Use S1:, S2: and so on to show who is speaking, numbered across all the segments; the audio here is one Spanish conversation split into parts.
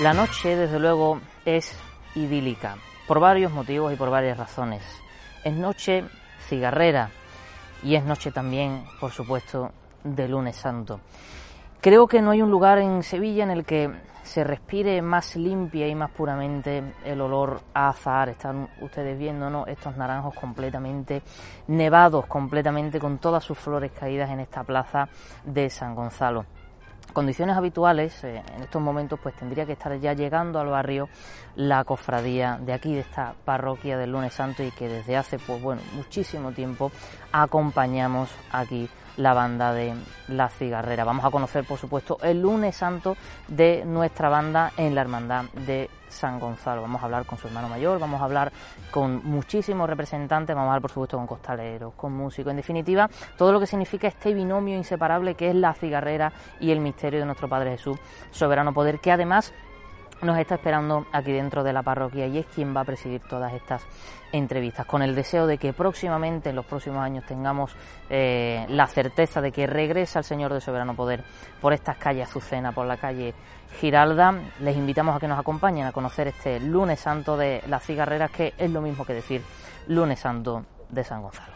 S1: La noche, desde luego, es idílica, por varios motivos y por varias razones. Es noche cigarrera y es noche también, por supuesto, de lunes santo. Creo que no hay un lugar en Sevilla en el que se respire más limpia y más puramente el olor a azahar. Están ustedes viendo ¿no? estos naranjos completamente nevados, completamente con todas sus flores caídas en esta plaza de San Gonzalo condiciones habituales, eh, en estos momentos, pues tendría que estar ya llegando al barrio la cofradía de aquí, de esta parroquia del Lunes Santo y que desde hace, pues bueno, muchísimo tiempo acompañamos aquí la banda de La Cigarrera. Vamos a conocer, por supuesto, el lunes santo de nuestra banda en la Hermandad de San Gonzalo. Vamos a hablar con su hermano mayor, vamos a hablar con muchísimos representantes, vamos a hablar, por supuesto, con costaleros, con músicos, en definitiva, todo lo que significa este binomio inseparable que es la cigarrera y el misterio de nuestro Padre Jesús, soberano poder, que además nos está esperando aquí dentro de la parroquia y es quien va a presidir todas estas entrevistas, con el deseo de que próximamente, en los próximos años, tengamos eh, la certeza de que regresa el Señor de Soberano Poder por estas calles Azucena, por la calle Giralda. Les invitamos a que nos acompañen a conocer este lunes santo de las cigarreras, que es lo mismo que decir lunes santo de San Gonzalo.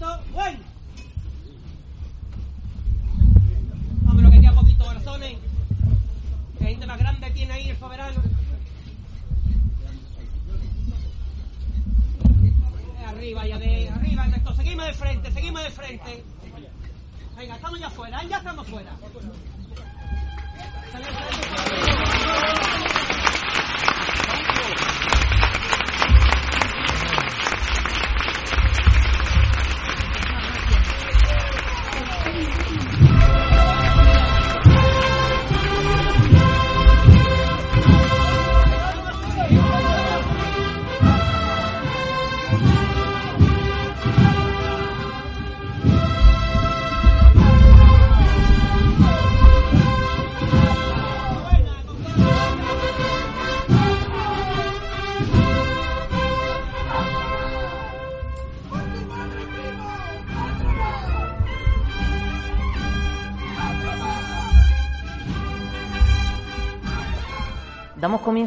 S2: poquito. ¡Bueno! Vámonos que queda poquito, Barzones. ¿Qué gente más grande tiene ahí el soberano? Arriba, ya de arriba, Ernesto. Seguimos de frente, seguimos de frente. Venga, estamos ya fuera, ya estamos fuera.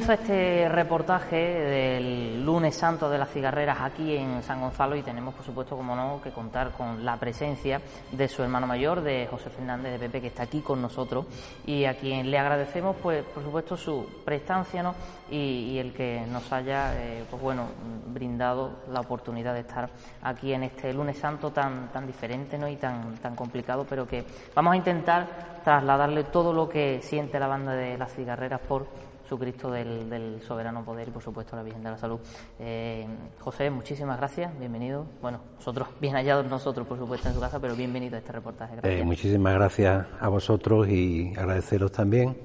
S1: Damos comienzo a este reportaje del lunes santo de las cigarreras aquí en San Gonzalo y tenemos, por supuesto, como no, que contar con la presencia de su hermano mayor, de José Fernández de Pepe, que está aquí con nosotros y a quien le agradecemos, pues, por supuesto, su prestancia ¿no? y, el que nos haya, eh, pues bueno, brindado la oportunidad de estar aquí en este lunes santo tan, tan diferente ¿no? y tan, tan complicado, pero que vamos a intentar trasladarle todo lo que siente la banda de las cigarreras por Cristo del, soberano poder y por supuesto la Virgen de la Salud. Eh, José, muchísimas gracias, bienvenido. Bueno, nosotros, bien hallados nosotros por supuesto en su casa, pero bienvenido a este reportaje.
S3: Eh, muchísimas gracias a vosotros y agradeceros también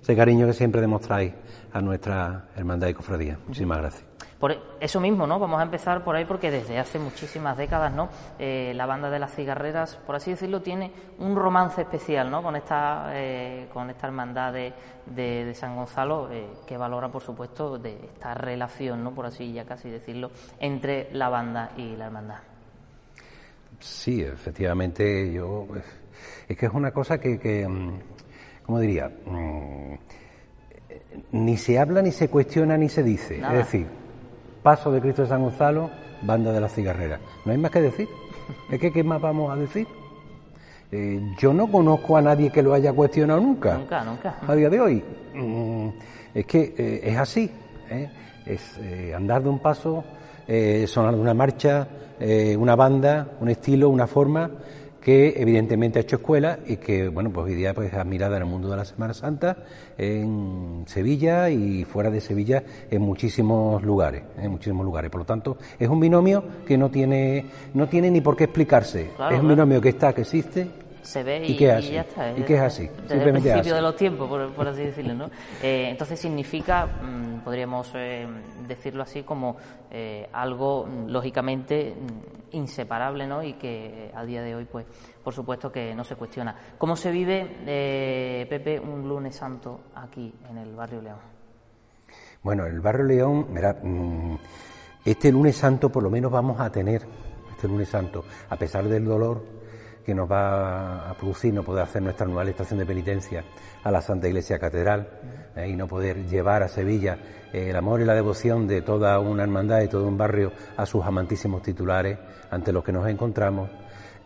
S3: ese cariño que siempre demostráis a nuestra hermandad y cofradía. Muchísimas gracias.
S1: Por eso mismo, ¿no? Vamos a empezar por ahí porque desde hace muchísimas décadas, ¿no? Eh, la banda de las cigarreras, por así decirlo, tiene un romance especial, ¿no? Con esta, eh, con esta hermandad de, de, San Gonzalo, eh, que valora, por supuesto, de esta relación, ¿no? Por así ya casi decirlo, entre la banda y la hermandad.
S3: Sí, efectivamente, yo es que es una cosa que, que mm, ¿cómo diría? Mm, ni se habla, ni se cuestiona, ni se dice. Es decir, Paso de Cristo de San Gonzalo, Banda de la Cigarrera. No hay más que decir. Es que, ¿qué más vamos a decir? Eh, yo no conozco a nadie que lo haya cuestionado nunca.
S1: Nunca, nunca.
S3: A día de hoy. Mm, es que eh, es así. ¿eh? Es andar de un paso, sonar de una marcha, una banda, un estilo, una forma que evidentemente ha hecho escuela y que, bueno, pues hoy día pues, es admirada en el mundo de la Semana Santa, en Sevilla y fuera de Sevilla en muchísimos lugares, en muchísimos lugares. Por lo tanto, es un binomio que no tiene, no tiene ni por qué explicarse. es un binomio que está, que existe
S1: se ve y, ya está.
S3: y que es así.
S1: Desde el principio de los tiempos, por, así decirlo. ¿no? Eh, entonces significa, mm, podríamos eh, decirlo así, como eh, algo mm, lógicamente mm, inseparable ¿no? y que a día de hoy, pues, por supuesto que no se cuestiona. ¿Cómo se vive, Pepe, un lunes santo aquí en el barrio León?
S3: Bueno, el barrio León, mira, este lunes santo por lo menos vamos a tener, este lunes santo, a pesar del dolor, que nos va a producir no poder hacer nuestra anual estación de penitencia a la Santa Iglesia Catedral eh, y no poder llevar a Sevilla eh, el amor y la devoción de toda una hermandad y todo un barrio a sus amantísimos titulares ante los que nos encontramos,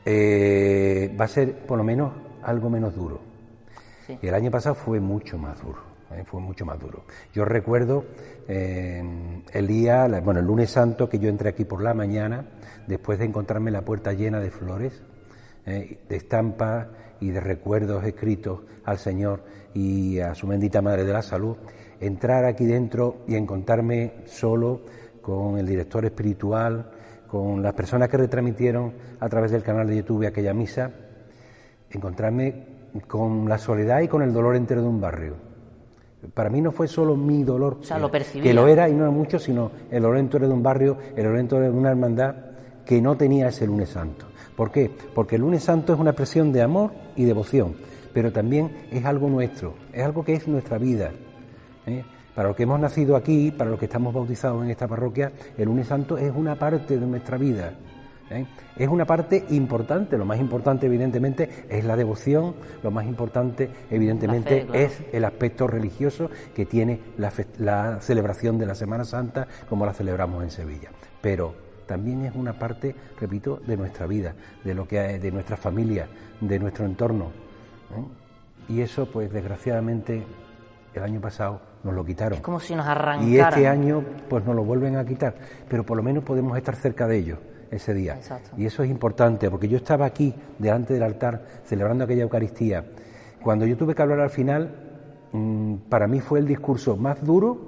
S3: eh, va a ser por lo menos algo menos duro. Y el año pasado fue mucho más duro. fue mucho más duro. Yo recuerdo el día, bueno, el lunes santo que yo entré aquí por la mañana, después de encontrarme la puerta llena de flores, eh, de estampas y de recuerdos escritos al Señor y a su bendita Madre de la Salud, entrar aquí dentro y encontrarme solo con el director espiritual, con las personas que retransmitieron a través del canal de YouTube aquella misa, encontrarme con la soledad y con el dolor entero de un barrio. Para mí no fue solo mi dolor, que lo era y no era mucho, sino el dolor entero de un barrio, el dolor entero de una hermandad que no tenía ese lunes santo. ¿Por qué? Porque el lunes santo es una expresión de amor y devoción, pero también es algo nuestro, es algo que es nuestra vida. ¿eh? Para los que hemos nacido aquí, para los que estamos bautizados en esta parroquia, el lunes santo es una parte de nuestra vida. ¿eh? Es una parte importante, lo más importante evidentemente es la devoción, lo más importante evidentemente es el aspecto religioso que tiene la, la celebración de la Semana Santa como la celebramos en Sevilla. Pero también es una parte, repito, de nuestra vida, de lo que de nuestra familia, de nuestro entorno. ¿eh? Y eso, pues desgraciadamente, el año pasado nos lo quitaron.
S1: Es como si nos arrancaran.
S3: Y este año, pues nos lo vuelven a quitar. Pero por lo menos podemos estar cerca de ellos ese día. Exacto. Y eso es importante, porque yo estaba aquí, delante del altar, celebrando aquella Eucaristía. Cuando yo tuve que hablar al final, mm, para mí fue el discurso más duro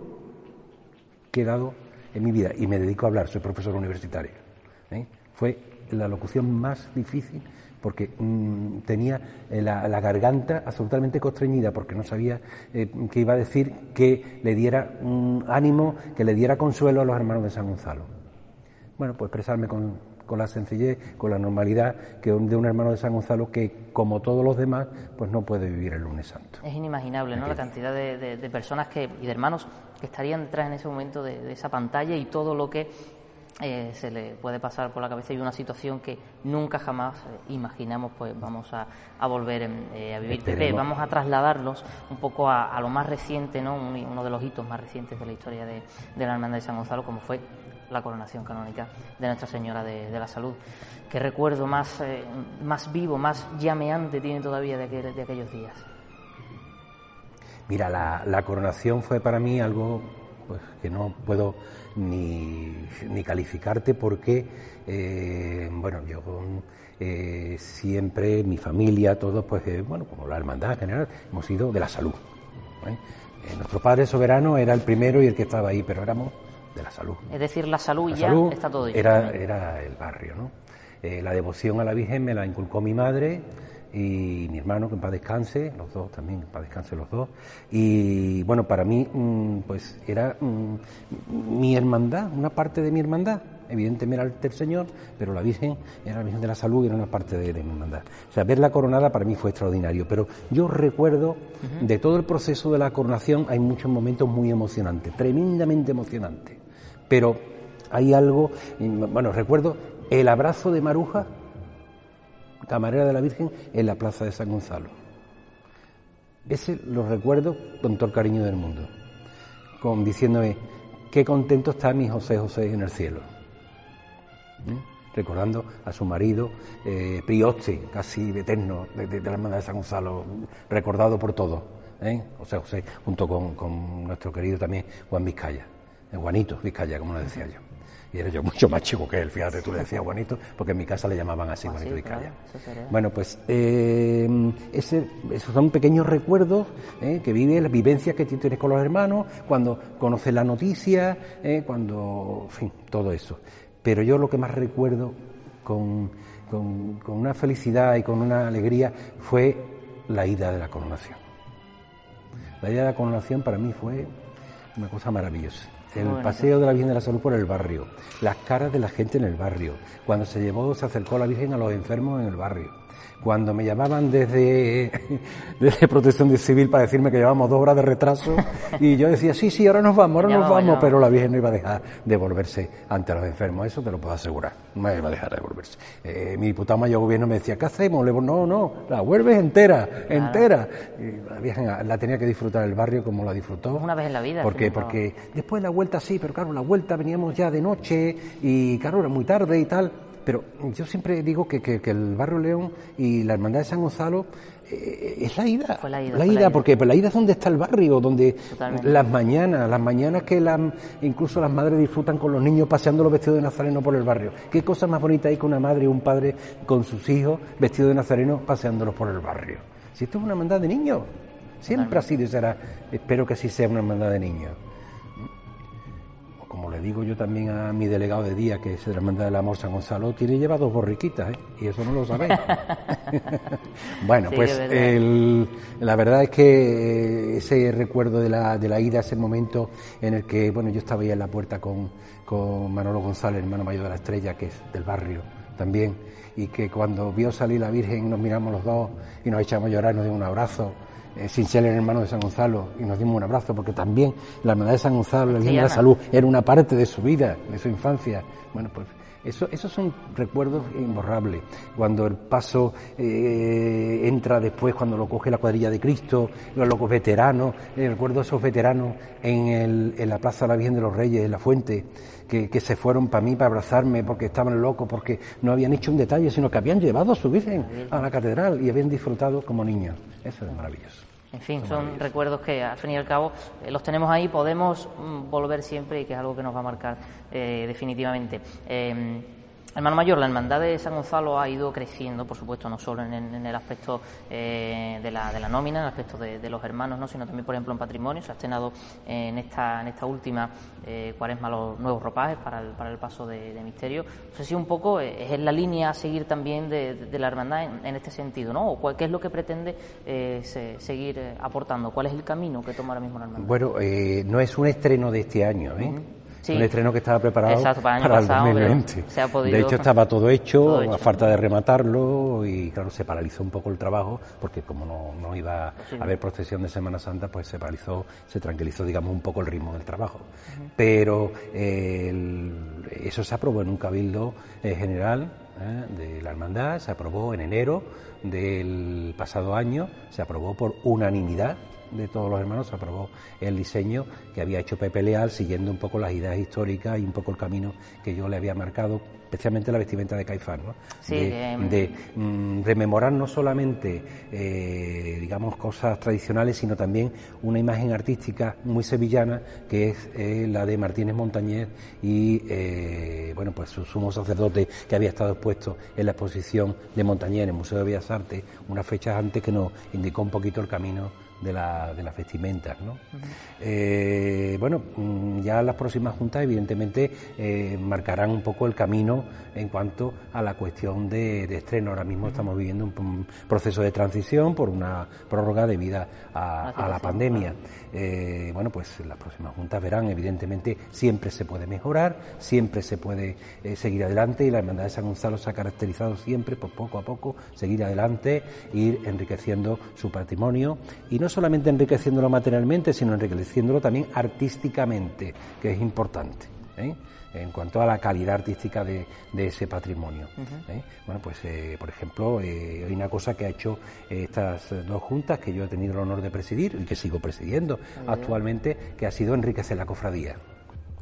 S3: que he dado en mi vida y me dedico a hablar, soy profesor universitario. ¿eh? Fue la locución más difícil porque mm, tenía eh, la, garganta absolutamente constreñida porque no sabía eh, qué iba a decir que le diera un ánimo, que le diera consuelo a los hermanos de San Gonzalo. Bueno, pues expresarme con, con la sencillez, con la normalidad que de un hermano de San Gonzalo que, como todos los demás, pues no puede vivir el lunes santo.
S1: Es inimaginable, ¿no? La cantidad de, personas que, y de hermanos que estarían detrás en ese momento de, esa pantalla y todo lo que eh, se le puede pasar por la cabeza y una situación que nunca jamás eh, imaginamos pues vamos a, volver eh, a vivir. vamos a trasladarlos un poco a, lo más reciente, ¿no? uno de los hitos más recientes de la historia de, la Hermandad de San Gonzalo, como fue la coronación canónica de Nuestra Señora de, la Salud. ¿Qué recuerdo más, más vivo, más llameante tiene todavía de, aquellos días?
S3: Mira, la, coronación fue para mí algo pues, que no puedo ni, ni calificarte porque, eh, bueno, yo eh, siempre, mi familia, todos, pues, eh, bueno, como la hermandad en general, hemos sido de la salud. nuestro Padre Soberano era el primero y el que estaba ahí, pero éramos de la salud.
S1: Es decir, la salud y
S3: ya
S1: está todo dicho.
S3: Era, era el barrio, ¿no? la devoción a la Virgen me la inculcó mi madre y mi hermano, que en paz descanse, los dos también, en paz descanse los dos. Y bueno, para mí, mm, pues era mm, mi hermandad, una parte de mi hermandad. Evidentemente era el Señor, pero la Virgen era la Virgen de la Salud y era una parte de, mi hermandad. O sea, ver la coronada para mí fue extraordinario. Pero yo recuerdo de todo el proceso de la coronación, hay muchos momentos muy emocionantes, tremendamente emocionantes. Pero hay algo, bueno, recuerdo el abrazo de Maruja camarera de la Virgen en la plaza de San Gonzalo. Ese lo recuerdo con todo el cariño del mundo, con diciéndome qué contento está mi José José en el cielo. ¿Eh? Recordando a su marido, eh, Prioste, casi eterno, de, la hermandad de San Gonzalo, recordado por todos. ¿eh? José José, junto con, con, nuestro querido también Juan Vizcaya, Juanito Vizcaya, como lo decía yo y era yo mucho más chico que él, fíjate, tú le decías Juanito, porque en mi casa le llamaban así, Juanito ah, Vizcaya. bueno, pues eh, ese, esos son pequeños recuerdos eh, que vive, las vivencias que tienes con los hermanos, cuando conoces la noticia, eh, cuando, en fin, todo eso. Pero yo lo que más recuerdo con, con, con una felicidad y con una alegría fue la ida de la coronación. La ida de la coronación para mí fue una cosa maravillosa el paseo de la Virgen de la Salud por el barrio, las caras de la gente en el barrio, cuando se llevó, se acercó la Virgen a los enfermos en el barrio, cuando me llamaban desde, desde Protección Civil para decirme que llevábamos dos horas de retraso y yo decía, sí, sí, ahora nos vamos, ahora nos vamos, pero la Virgen no iba a dejar de volverse ante los enfermos, eso te lo puedo asegurar, no iba a dejar de volverse. Eh, mi diputado mayor gobierno me decía, ¿qué hacemos? Le digo, no, no, la vuelves entera, entera. Y la Virgen la tenía que disfrutar el barrio como la disfrutó.
S1: Una vez en la vida.
S3: Porque, porque después de la vuelta sí, pero claro, la vuelta veníamos ya de noche y claro, era muy tarde y tal. Pero yo siempre digo que, que, el Barrio León y la Hermandad de San Gonzalo eh, es la ida.
S1: la ida.
S3: La ida, porque pues, la ida es donde está el barrio, donde las mañanas, las mañanas que la, incluso las madres disfrutan con los niños paseando los vestidos de nazareno por el barrio. ¿Qué cosa más bonita hay que una madre y un padre con sus hijos vestidos de nazareno paseándolos por el barrio? Si esto es una hermandad de niños, siempre ha sido y será, espero que así sea una hermandad de niños como le digo yo también a mi delegado de día, que es de la Hermandad del Amor San Gonzalo, tiene lleva dos borriquitas, ¿eh? y eso no lo sabéis. bueno, pues la verdad es que ese recuerdo de la, de la ida, ese momento en el que, bueno, yo estaba ahí en la puerta con, con Manolo González, hermano mayor de la estrella, que es del barrio también, y que cuando vio salir la Virgen nos miramos los dos y nos echamos a llorar, nos dimos un abrazo eh, sin ser el hermano de San Gonzalo, y nos dimos un abrazo, porque también la hermandad de San Gonzalo, la Virgen de la Salud, era una parte de su vida, de su infancia. Bueno, pues eso, esos son recuerdos imborrables. Cuando el paso eh, entra después, cuando lo coge la cuadrilla de Cristo, los locos veteranos, eh, recuerdo a esos veteranos en, el, en la Plaza de la Virgen de los Reyes, en la Fuente, que, que se fueron para mí, para abrazarme, porque estaban locos, porque no habían hecho un detalle, sino que habían llevado a su Virgen a la catedral y habían disfrutado como niños. Eso es maravilloso.
S1: En fin, son recuerdos que al fin y al cabo eh, los tenemos ahí, podemos mm, volver siempre y que es algo que nos va a marcar eh, definitivamente. Em, Hermano Mayor, la Hermandad de San Gonzalo ha ido creciendo, por supuesto, no solo en, el aspecto eh, de, la, de, la, nómina, en el aspecto de, los hermanos, ¿no? sino también, por ejemplo, en patrimonio. Se ha estrenado en, esta, en esta última eh, cuaresma los nuevos ropajes para el, para el paso de, misterio. No sé si un poco eh, es la línea a seguir también de, la Hermandad en, este sentido, ¿no? O ¿Qué es lo que pretende eh, seguir aportando? ¿Cuál es el camino que toma ahora mismo la Hermandad?
S3: Bueno, no es un estreno de este año, ¿eh? Un estreno que estaba preparado para el, 2020. de hecho, estaba todo hecho, a falta de rematarlo, y claro, se paralizó un poco el trabajo, porque como no, no iba a haber procesión de Semana Santa, pues se paralizó, se tranquilizó, digamos, un poco el ritmo del trabajo. Pero eso se aprobó en un cabildo eh, general ¿eh? de la hermandad, se aprobó en enero del pasado año, se aprobó por unanimidad de todos los hermanos se aprobó el diseño que había hecho Pepe Leal siguiendo un poco las ideas históricas y un poco el camino que yo le había marcado, especialmente la vestimenta de Caifán, ¿no? de, mm, rememorar no solamente, eh, digamos, cosas tradicionales, sino también una imagen artística muy sevillana que es eh, la de Martínez Montañez y, eh, bueno, pues su sumo sacerdote que había estado expuesto en la exposición de Montañez en el Museo de Bellas Artes unas fechas antes que nos indicó un poquito el camino de, la, de las vestimentas. ¿no? Eh, bueno, mm, ya las próximas juntas evidentemente eh, marcarán un poco el camino en cuanto a la cuestión de, estreno. Ahora mismo estamos viviendo un, proceso de transición por una prórroga debido a, a la pandemia. Eh, bueno, pues las próximas juntas verán, evidentemente siempre se puede mejorar, siempre se puede seguir adelante y la Hermandad de San Gonzalo se ha caracterizado siempre por poco a poco seguir adelante, ir enriqueciendo su patrimonio y no solamente enriqueciéndolo materialmente, sino enriqueciéndolo también artísticamente, que es importante. ¿eh? En cuanto a la calidad artística de, ese patrimonio. ¿eh? Bueno, pues eh, por ejemplo, hay una cosa que ha hecho estas dos juntas que yo he tenido el honor de presidir y que sigo presidiendo actualmente, que ha sido enriquecer la cofradía.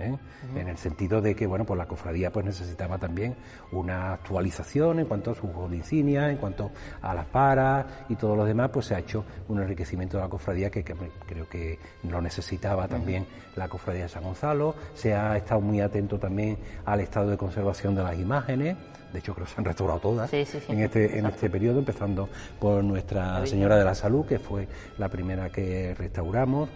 S3: ¿Eh? en el sentido de que bueno pues la cofradía pues necesitaba también una actualización en cuanto a su insignia, en cuanto a las paras y todo lo demás, pues se ha hecho un enriquecimiento de la cofradía que, creo que lo necesitaba también la cofradía de San Gonzalo, se ha estado muy atento también al estado de conservación de las imágenes, de hecho creo que se han restaurado todas en este en este periodo, empezando por Nuestra Señora de la Salud, que fue la primera que restauramos,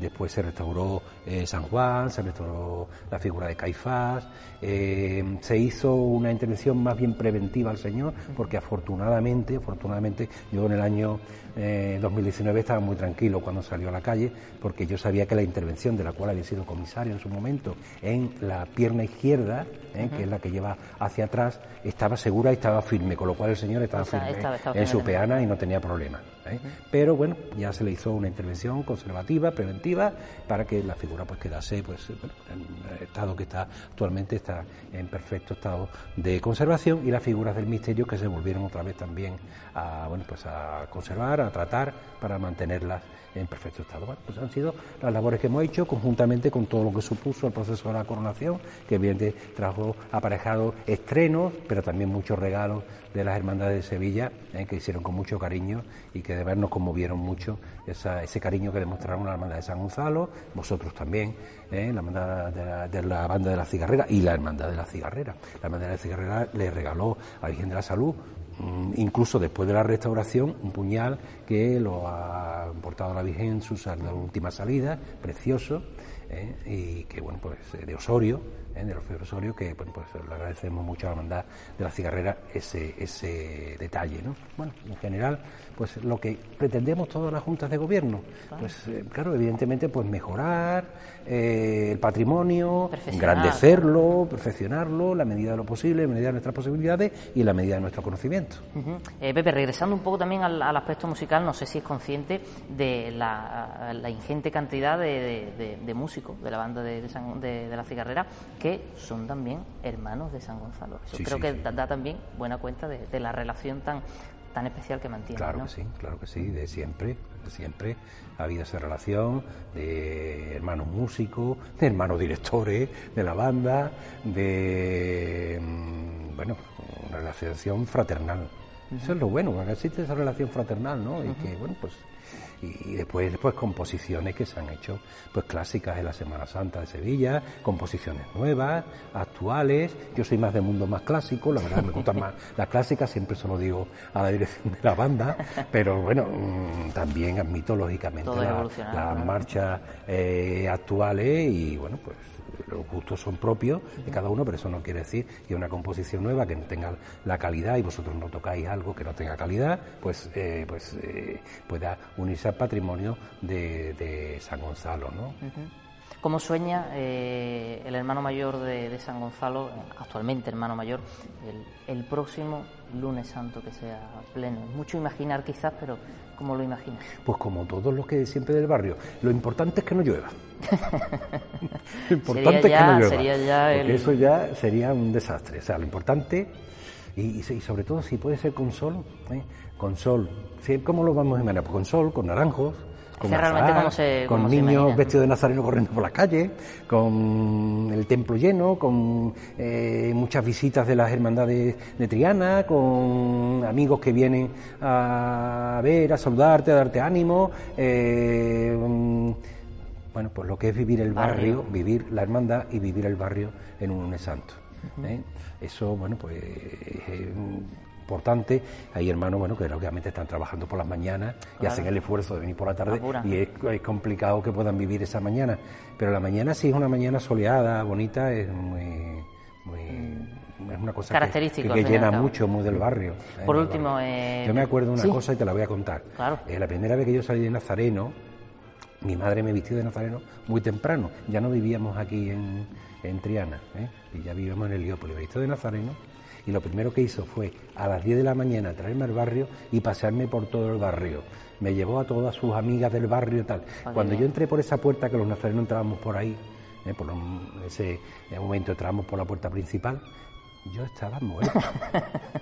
S3: después se restauró eh, San Juan, se restauró la figura de Caifás, eh, se hizo una intervención más bien preventiva al Señor, porque afortunadamente, afortunadamente yo en el año 2019 eh, estaba muy tranquilo cuando salió a la calle, porque yo sabía que la intervención de la cual había sido comisario en su momento en la pierna izquierda, que es la que lleva hacia atrás, estaba segura y estaba firme, con lo cual el Señor estaba firme en su peana y no tenía problema. Pero bueno, ya se le hizo una intervención conservativa, preventiva, para que la figura pues quedase pues en el estado que está actualmente está en perfecto estado de conservación y las figuras del misterio que se volvieron otra vez también a bueno pues a conservar, a tratar para mantenerlas en perfecto estado. Bueno, pues han sido las labores que hemos hecho conjuntamente con todo lo que supuso el proceso de la coronación, que evidentemente trajo aparejado estrenos, pero también muchos regalos de las hermandades de Sevilla, eh, que hicieron con mucho cariño y que de ver nos conmovieron mucho ese cariño que demostraron la hermandad de San Gonzalo, vosotros también, eh, la hermandad de la, banda de la cigarrera y la hermandad de la cigarrera. La hermandad de la cigarrera le regaló a Virgen de la Salud incluso después de la restauración, un puñal que lo ha portado la Virgen en su última salida, precioso, eh, y que, bueno, pues de Osorio, ¿eh? de los Osorio, que pues le agradecemos mucho a la hermandad de la cigarrera ese, ese detalle. ¿no? Bueno, en general, pues lo que pretendemos todas las juntas de gobierno, pues eh, claro, evidentemente, pues mejorar eh, el patrimonio, engrandecerlo, perfeccionarlo, la medida de lo posible, en medida de nuestras posibilidades y en la medida de nuestro conocimiento.
S1: Pepe, regresando un poco también al, aspecto musical, no sé si es consciente de la, ingente cantidad de, músicos de la banda de, de la cigarrera que son también hermanos de San Gonzalo. Eso creo que Da, también buena cuenta de, la relación tan tan especial que mantiene.
S3: Claro que sí, claro que sí, de siempre, de siempre ha habido esa relación de hermanos músicos, de hermanos directores de la banda, de mm, bueno, una relación fraternal. Eso es lo bueno, que existe esa relación fraternal, ¿no? Y que, bueno, pues y después, después composiciones que se han hecho pues clásicas en la Semana Santa de Sevilla, composiciones nuevas, actuales. Yo soy más de mundo más clásico, la verdad me gustan más las clásicas, siempre se lo digo a la dirección de la banda, pero bueno, mm, también admito lógicamente las marchas eh, actuales y bueno, pues los gustos son propios de cada uno, pero eso no quiere decir que una composición nueva que tenga la calidad y vosotros no tocáis algo que no tenga calidad, pues, eh, pues eh, pueda unirse al patrimonio de, San Gonzalo, ¿no?
S1: ¿Cómo sueña eh, el hermano mayor de, San Gonzalo, actualmente hermano mayor, el, próximo lunes santo que sea pleno? Mucho imaginar quizás, pero ¿cómo lo imagina?
S3: Pues como todos los que siempre del barrio. Lo importante es que no llueva. lo importante es que no llueva. Sería ya eso ya sería un desastre. O sea, lo importante, y, sobre todo si puede ser con sol, ¿eh? con sol. ¿Cómo lo vamos a imaginar? Pues con sol, con naranjos con, niños vestidos de nazareno corriendo por la calle, con el templo lleno, con eh, muchas visitas de las hermandades de Triana, con amigos que vienen a ver, a saludarte, a darte ánimo. Eh, bueno, pues lo que es vivir el barrio, vivir la hermandad y vivir el barrio en un lunes santo. ¿eh? Eso, bueno, pues importante. Hay hermanos, bueno, que obviamente están trabajando por las mañanas y hacen el esfuerzo de venir por la tarde y es, complicado que puedan vivir esa mañana. Pero la mañana sí es una mañana soleada, bonita, es muy... es una cosa que, llena mucho muy del barrio.
S1: ¿eh? Por último, eh,
S3: yo me acuerdo de una cosa y te la voy a contar.
S1: Claro.
S3: Eh, la primera vez que yo salí de Nazareno, mi madre me vistió de Nazareno muy temprano. Ya no vivíamos aquí en, en Triana, y ya vivíamos en Heliópolis. Me vistió de Nazareno y lo primero que hizo fue a las 10 de la mañana traerme al barrio y pasearme por todo el barrio. Me llevó a todas sus amigas del barrio y tal. Cuando yo entré por esa puerta, que los nazarenos entrábamos por ahí, eh, por ese momento entramos por la puerta principal, yo estaba muerto.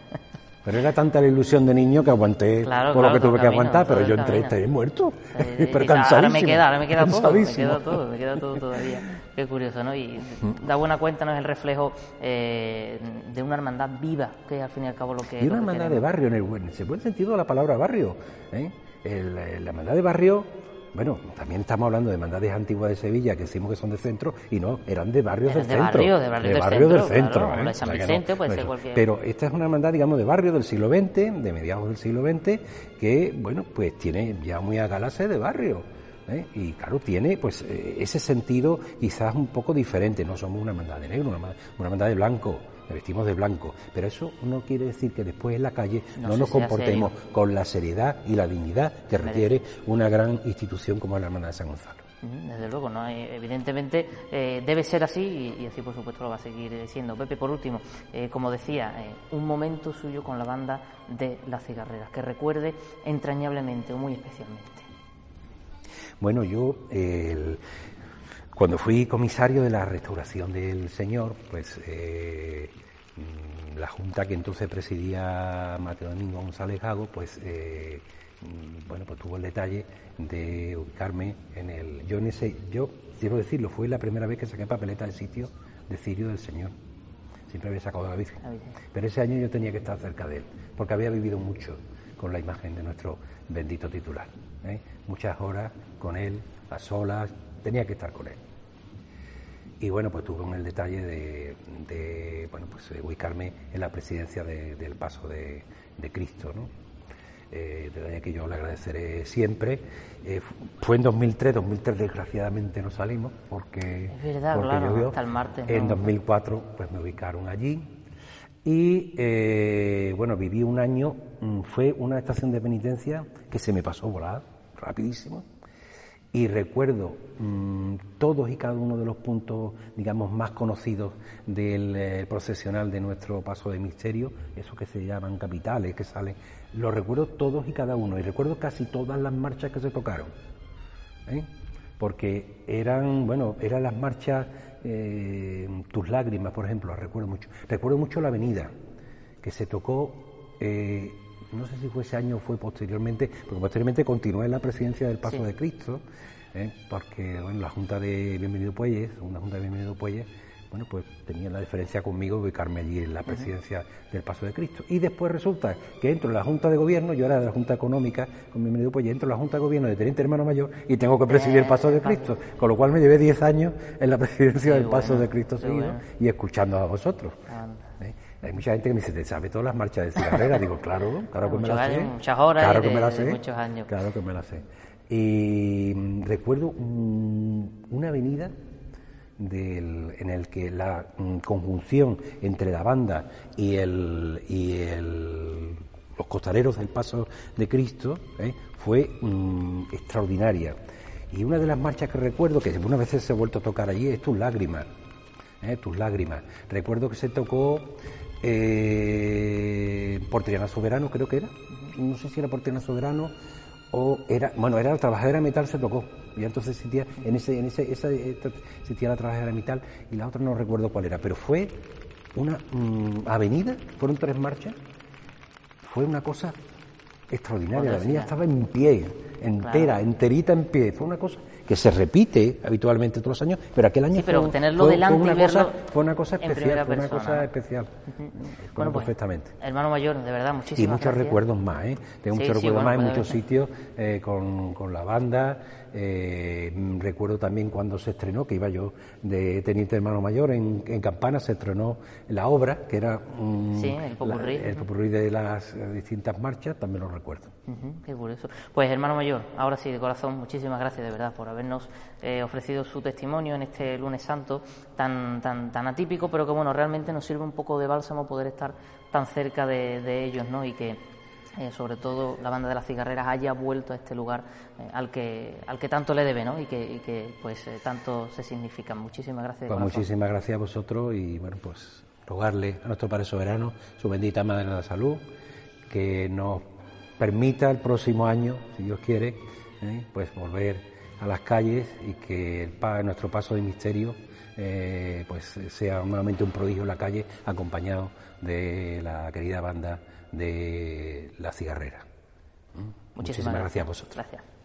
S3: Pero era tanta la ilusión de niño que aguanté por lo que tuve que aguantar, pero yo entré, estoy muerto. pero cansadísimo.
S1: Ahora me queda, ahora me queda todo, me queda todo, me queda todo todavía. Qué curioso, ¿no? Y da buena cuenta, ¿no? Es el reflejo eh, de una hermandad viva, que al fin y al cabo lo que
S3: Y una hermandad de barrio, en el buen, buen sentido de la palabra barrio. ¿eh? la hermandad de barrio bueno, también estamos hablando de hermandades antiguas de Sevilla que decimos que son de centro y no, eran de barrios del centro.
S1: Barrio, de barrio, del centro.
S3: ¿eh? San Vicente puede ser cualquier. Pero esta es una hermandad, digamos, de barrio del siglo XX, de mediados del siglo XX, que, bueno, pues tiene ya muy a galase de barrio. ¿Eh? Y claro, tiene pues eh, ese sentido quizás un poco diferente. No somos una hermandad de negro, una, una hermandad de blanco vestimos de blanco, pero eso no quiere decir que después en la calle no, nos comportemos con la seriedad y la dignidad que requiere una gran institución como la Hermandad de San Gonzalo.
S1: Desde luego, ¿no? evidentemente eh, debe ser así y, así por supuesto lo va a seguir siendo. Pepe, por último, eh, como decía, eh, un momento suyo con la banda de Las Cigarreras, que recuerde entrañablemente o muy especialmente.
S3: Bueno, yo cuando fui comisario de la restauración del Señor, pues Mm, la junta que entonces presidía Mateo Domingo González Gago, pues eh, bueno, pues tuvo el detalle de ubicarme en el. Yo en ese, yo quiero decirlo, fue la primera vez que saqué papeleta del sitio de Cirio del Señor. Siempre había sacado de la Virgen. Pero ese año yo tenía que estar cerca de él, porque había vivido mucho con la imagen de nuestro bendito titular. ¿eh? Muchas horas con él, a solas, tenía que estar con él. Y bueno, pues tuve el detalle de, bueno, pues ubicarme en la presidencia del paso de, Cristo, ¿no? Eh, detalle que yo le agradeceré siempre. Eh, fue en 2003, 2003 desgraciadamente no salimos porque,
S1: es verdad, claro, hasta el martes.
S3: En 2004 pues me ubicaron allí y eh, bueno, viví un año, mm, fue una estación de penitencia que se me pasó volar rapidísimo y recuerdo mm, todos y cada uno de los puntos, digamos, más conocidos del eh, procesional de nuestro paso de misterio, esos que se llaman capitales, que salen, los recuerdo todos y cada uno, y recuerdo casi todas las marchas que se tocaron, ¿eh? porque eran, bueno, eran las marchas, eh, Tus lágrimas, por ejemplo, las recuerdo mucho. Recuerdo mucho la avenida, que se tocó no sé si fue ese año o fue posteriormente, porque posteriormente continué en la presidencia del Paso de Cristo, ¿eh? porque bueno, la Junta de Bienvenido Puelles, una Junta de Bienvenido Puelles, bueno, pues tenía la diferencia conmigo de ubicarme allí en la presidencia del Paso de Cristo. Y después resulta que entro en la Junta de Gobierno, yo era de la Junta Económica con Bienvenido Puelles, entro en la Junta de Gobierno de Teniente Hermano Mayor y tengo que presidir el Paso de Cristo, con lo cual me llevé 10 años en la presidencia del Paso de Cristo seguido y escuchando a vosotros. Hay mucha gente que me dice, ¿te sabe todas las marchas de cigarrera? Digo, claro, claro que me las sé.
S1: Muchas horas
S3: claro
S1: que
S3: me las sé.
S1: muchos años.
S3: Claro que me las sé. Y mm, recuerdo una avenida del, en el que la mm, conjunción entre la banda y, el, y el, los costaleros del Paso de Cristo ¿eh? fue mm, extraordinaria. Y una de las marchas que recuerdo, que algunas veces se ha vuelto a tocar allí, es Tus lágrimas. ¿eh? Tus lágrimas. Recuerdo que se tocó eh, por Triana Soberano, creo que era. No sé si era por Triana Soberano o era. Bueno, era la trabajadora metal, se tocó. Y entonces existía, en ese, en ese, esa, existía la trabajadora metal y la otra no recuerdo cuál era, pero fue una mm, avenida, fueron tres marchas, fue una cosa extraordinaria. La avenida estaba en pie, entera, enterita en pie. Fue una cosa que se repite habitualmente todos los años, pero aquel año
S1: pero fue, tenerlo delante
S3: una
S1: y verlo
S3: cosa, fue una cosa especial, fue una cosa especial.
S1: Bueno, pues, perfectamente. Hermano mayor, de verdad, muchísimas
S3: Y muchos
S1: gracias.
S3: recuerdos más, ¿eh? Tengo muchos recuerdos más en muchos sitios eh, con, con la banda. Eh, recuerdo también cuando se estrenó, que iba yo de teniente hermano mayor, en, en Campana se estrenó la obra, que era
S1: sí, el, popurrí.
S3: el popurrí de las distintas marchas, también lo recuerdo.
S1: qué curioso. Pues hermano mayor, ahora sí, de corazón, muchísimas gracias de verdad por habernos eh, ofrecido su testimonio en este lunes santo tan, tan, tan atípico, pero que bueno, realmente nos sirve un poco de bálsamo poder estar tan cerca de, de ellos, ¿no? Y que eh, sobre todo la banda de las cigarreras haya vuelto a este lugar eh, al que al que tanto le debe ¿no? y, que, y que pues eh, tanto se significa. Muchísimas gracias.
S3: Pues muchísimas gracias a vosotros y bueno pues rogarle a nuestro Padre Soberano, su bendita Madre de la Salud, que nos permita el próximo año, si Dios quiere, pues volver a las calles y que el, nuestro paso de misterio pues sea nuevamente un prodigio en la calle acompañado de la querida banda de la cigarrera.
S1: Muchísimas, Muchísimas gracias.
S3: gracias a vosotros.
S1: Gracias.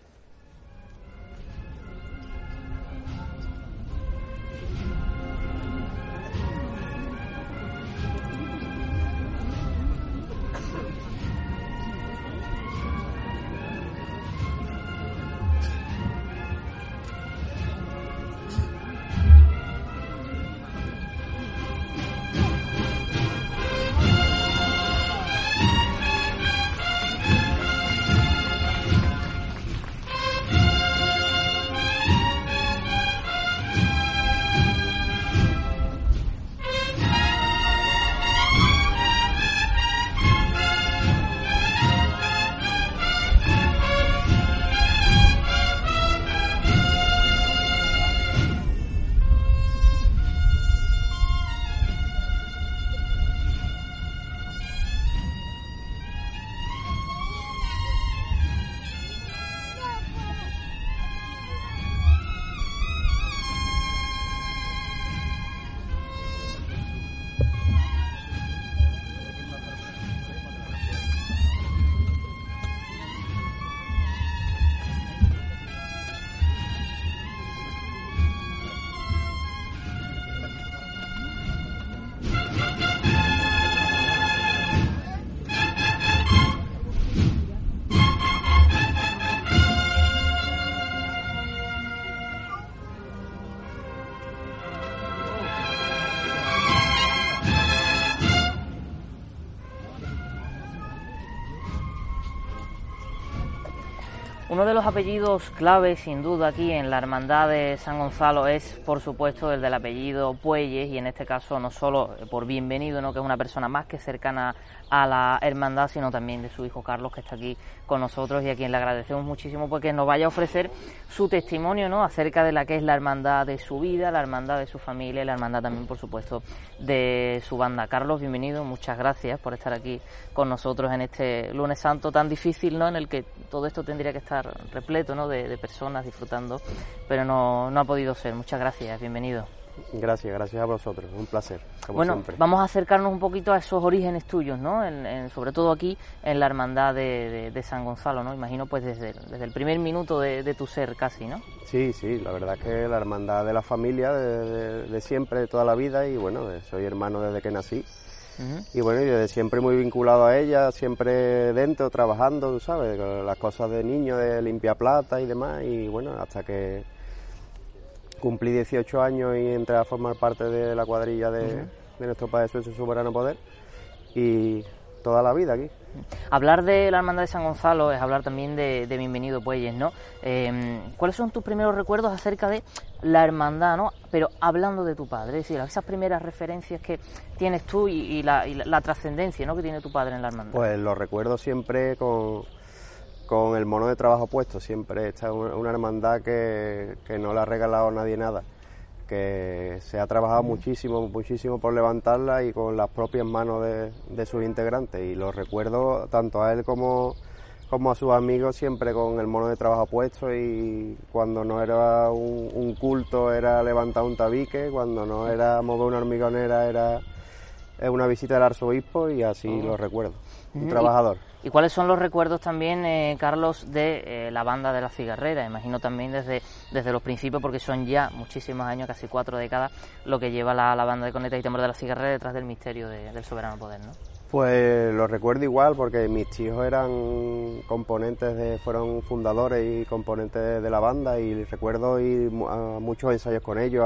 S1: Uno de los apellidos clave, sin duda, aquí en la Hermandad de San Gonzalo es, por supuesto, el del apellido Puelles, y en este caso no solo por bienvenido, ¿no? que es una persona más que cercana a la hermandad, sino también de su hijo Carlos, que está aquí con nosotros y a quien le agradecemos muchísimo porque nos vaya a ofrecer su testimonio ¿no? acerca de la que es la hermandad de su vida, la hermandad de su familia y la hermandad también, por supuesto, de su banda. Carlos, bienvenido, muchas gracias por estar aquí con nosotros en este lunes santo tan difícil, ¿no? en el que todo esto tendría que estar repleto ¿no? de, de personas disfrutando, pero no, no ha podido ser. Muchas gracias, bienvenido.
S4: Gracias, gracias a vosotros, un placer. Como
S1: bueno,
S4: siempre.
S1: vamos a acercarnos un poquito a esos orígenes tuyos, ¿no? En, en, sobre todo aquí en la hermandad de, de, de, San Gonzalo, ¿no? Imagino pues desde, desde el primer minuto de, de, tu ser casi, ¿no?
S4: Sí, sí, la verdad que la hermandad de la familia de, siempre, de toda la vida y bueno, soy hermano desde que nací. Uh -huh. Y bueno, y desde siempre muy vinculado a ella, siempre dentro, trabajando, tú sabes, las cosas de niño, de limpiar plata y demás, y bueno, hasta que cumplí 18 años y entré a formar parte de la cuadrilla de, uh -huh. de nuestro Padre Jesús, su soberano poder, y toda la vida aquí.
S1: Hablar de la Hermandad de San Gonzalo es hablar también de, de Bienvenido Puelles, ¿no? Eh, ¿Cuáles son tus primeros recuerdos acerca de la hermandad, ¿no? Pero hablando de tu padre, es decir, esas primeras referencias que tienes tú y, y la, y la, la trascendencia, ¿no? Que tiene tu padre en la hermandad.
S4: Pues lo recuerdo siempre con con el mono de trabajo puesto, siempre esta es una hermandad que, no le ha regalado a nadie nada, que se ha trabajado muchísimo, muchísimo por levantarla y con las propias manos de, sus integrantes y lo recuerdo tanto a él como, como a sus amigos siempre con el mono de trabajo puesto y cuando no era un, culto era levantar un tabique, cuando no era mover una hormigonera era una visita del arzobispo y así lo recuerdo, un trabajador.
S1: ¿Y cuáles son los recuerdos también, eh, Carlos, de eh, la banda de la cigarrera? Imagino también desde, desde los principios, porque son ya muchísimos años, casi cuatro décadas, lo que lleva la, banda de Coneta y Temor de la cigarrera detrás del misterio del soberano poder, ¿no?
S4: Pues lo recuerdo igual porque mis tíos eran componentes, de, fueron fundadores y componentes de la banda y recuerdo ir a muchos ensayos con ellos,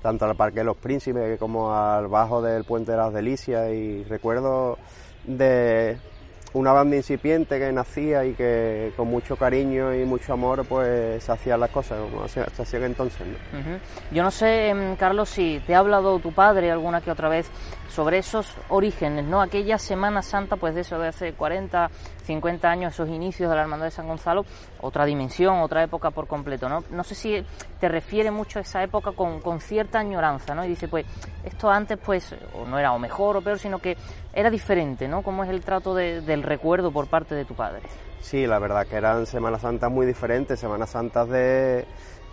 S4: tanto al Parque de los Príncipes como al bajo del Puente de las Delicias y recuerdo de una banda incipiente que nacía y que con mucho cariño y mucho amor pues se hacían las cosas como se, hacían entonces.
S1: Yo no sé, em, Carlos, si te ha hablado tu padre alguna que otra vez sobre esos orígenes, ¿no? Aquella Semana Santa, pues de eso de hace 40, 50 años, esos inicios de la Hermandad de San Gonzalo, otra dimensión, otra época por completo, ¿no? No sé si te refiere mucho a esa época con, con cierta añoranza, ¿no? Y dice, pues, esto antes, pues, o no era o mejor o peor, sino que era diferente, ¿no? ¿Cómo es el trato del recuerdo por parte de tu padre?
S4: Sí, la verdad que eran Semanas Santas muy diferentes, Semanas Santas de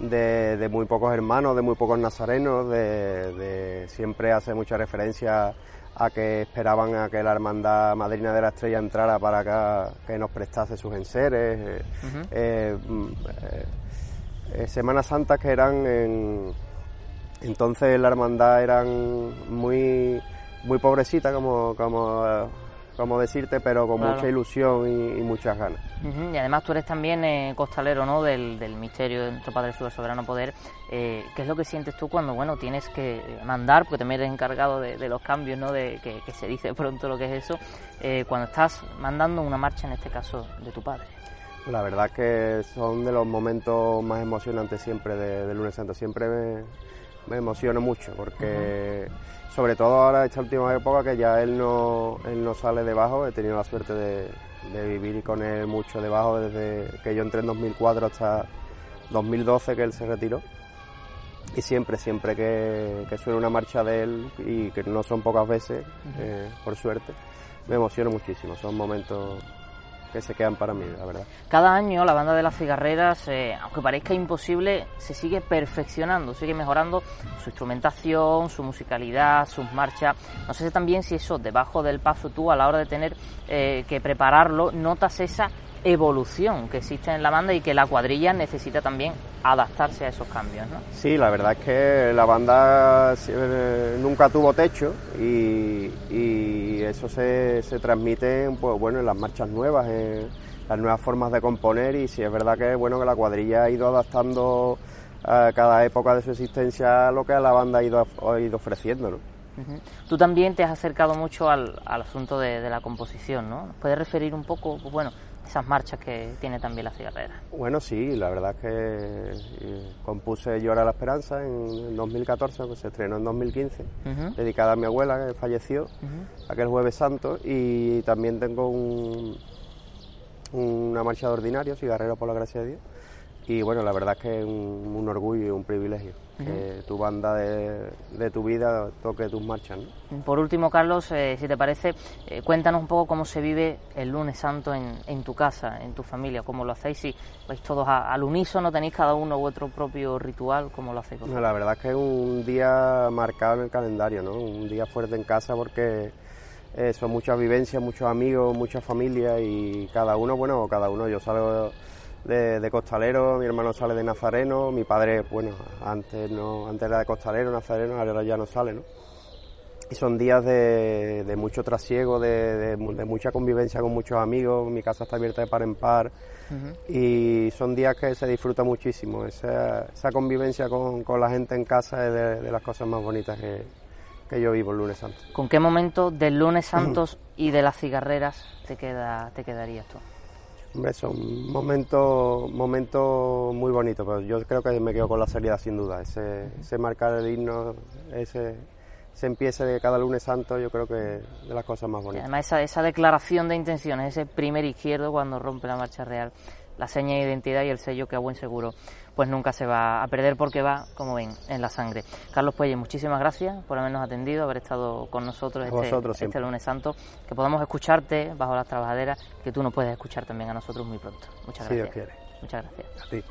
S4: de, muy pocos hermanos, de muy pocos nazarenos, de, siempre hace mucha referencia a que esperaban a que la hermandad madrina de la estrella entrara para que, nos prestase sus enseres. Eh, eh, mm, eh, Semanas Santas que eran en, entonces la hermandad eran muy muy pobrecita como, como como decirte, pero con mucha ilusión y, muchas ganas.
S1: Y además tú eres también eh, costalero ¿no? del, misterio de nuestro Padre Jesús Soberano Poder. Eh, ¿Qué es lo que sientes tú cuando bueno tienes que mandar, porque también eres encargado de, los cambios, ¿no? de que, se dice pronto lo que es eso, eh, cuando estás mandando una marcha, en este caso, de tu Padre?
S4: La verdad que son de los momentos más emocionantes siempre de, Lunes Santo. Siempre me, me emociono mucho porque sobre todo ahora esta última época que ya él no, él no sale debajo, he tenido la suerte de, vivir con él mucho debajo desde que yo entré en 2004 hasta 2012 que él se retiró. Y siempre, siempre que, suena una marcha de él, y que no son pocas veces, eh, por suerte, me emociono muchísimo. Son momentos que se quedan para mí, la verdad.
S1: Cada año la banda de las cigarreras, eh, aunque parezca imposible, se sigue perfeccionando, sigue mejorando su instrumentación, su musicalidad, sus marchas. No sé también si eso, debajo del paso tú, a la hora de tener eh, que prepararlo, notas esa evolución que existe en la banda y que la cuadrilla necesita también adaptarse a esos cambios, ¿no?
S4: Sí, la verdad es que la banda eh, nunca tuvo techo y, eso se, se, transmite pues, bueno, en las marchas nuevas, en las nuevas formas de componer y sí es verdad que bueno que la cuadrilla ha ido adaptando a cada época de su existencia a lo que la banda ha ido, ha ido ofreciendo, ¿no?
S1: Tú también te has acercado mucho al, asunto de, de, la composición, ¿no? ¿Puedes referir un poco, pues, bueno, esas marchas que tiene también la cigarrera.
S4: Bueno, sí, la verdad es que eh, compuse Llora la Esperanza en 2014, que se estrenó en 2015, dedicada a mi abuela que falleció aquel jueves santo, y también tengo un, una marcha de ordinario, Cigarrero por la gracia de Dios, y bueno, la verdad es que es un, orgullo y un privilegio que tu banda de, tu vida toque tus marchas.
S1: Por último, Carlos, eh, si te parece, eh, cuéntanos un poco cómo se vive el lunes santo en, tu casa, en tu familia, cómo lo hacéis, si vais todos al unísono, tenéis cada uno vuestro propio ritual, cómo lo hacéis.
S4: la verdad es que es un día marcado en el calendario, ¿no? un día fuerte en casa porque... Eh, son muchas vivencias, muchos amigos, mucha familia y cada uno, bueno, cada uno, yo salgo de, costalero, mi hermano sale de nazareno, mi padre, bueno, antes no antes era de costalero, nazareno, ahora ya no sale, ¿no? Y son días de, mucho trasiego, de, mucha convivencia con muchos amigos, mi casa está abierta de par en par y son días que se disfruta muchísimo. Esa, convivencia con, la gente en casa es de, las cosas más bonitas que, que yo vivo el lunes santo.
S1: ¿Con qué momento del lunes santos y de las cigarreras te, queda, te quedarías tú?
S4: Hombre, son momentos, momentos muy bonitos, pero yo creo que me quedo con la salida sin duda. Ese, ese marcar el himno, ese, se empiece de cada lunes santo, yo creo que de las cosas más bonitas.
S1: además, esa, esa declaración de intenciones, ese primer izquierdo cuando rompe la marcha real, la seña de identidad y el sello que a buen seguro pues nunca se va a perder porque va, como ven, en la sangre. Carlos Puelles, muchísimas gracias por habernos atendido, haber estado con nosotros este, este, lunes santo, que podamos escucharte bajo las trabajaderas, que tú nos puedes escuchar también a nosotros muy pronto. Muchas gracias. Muchas gracias.
S4: A ti.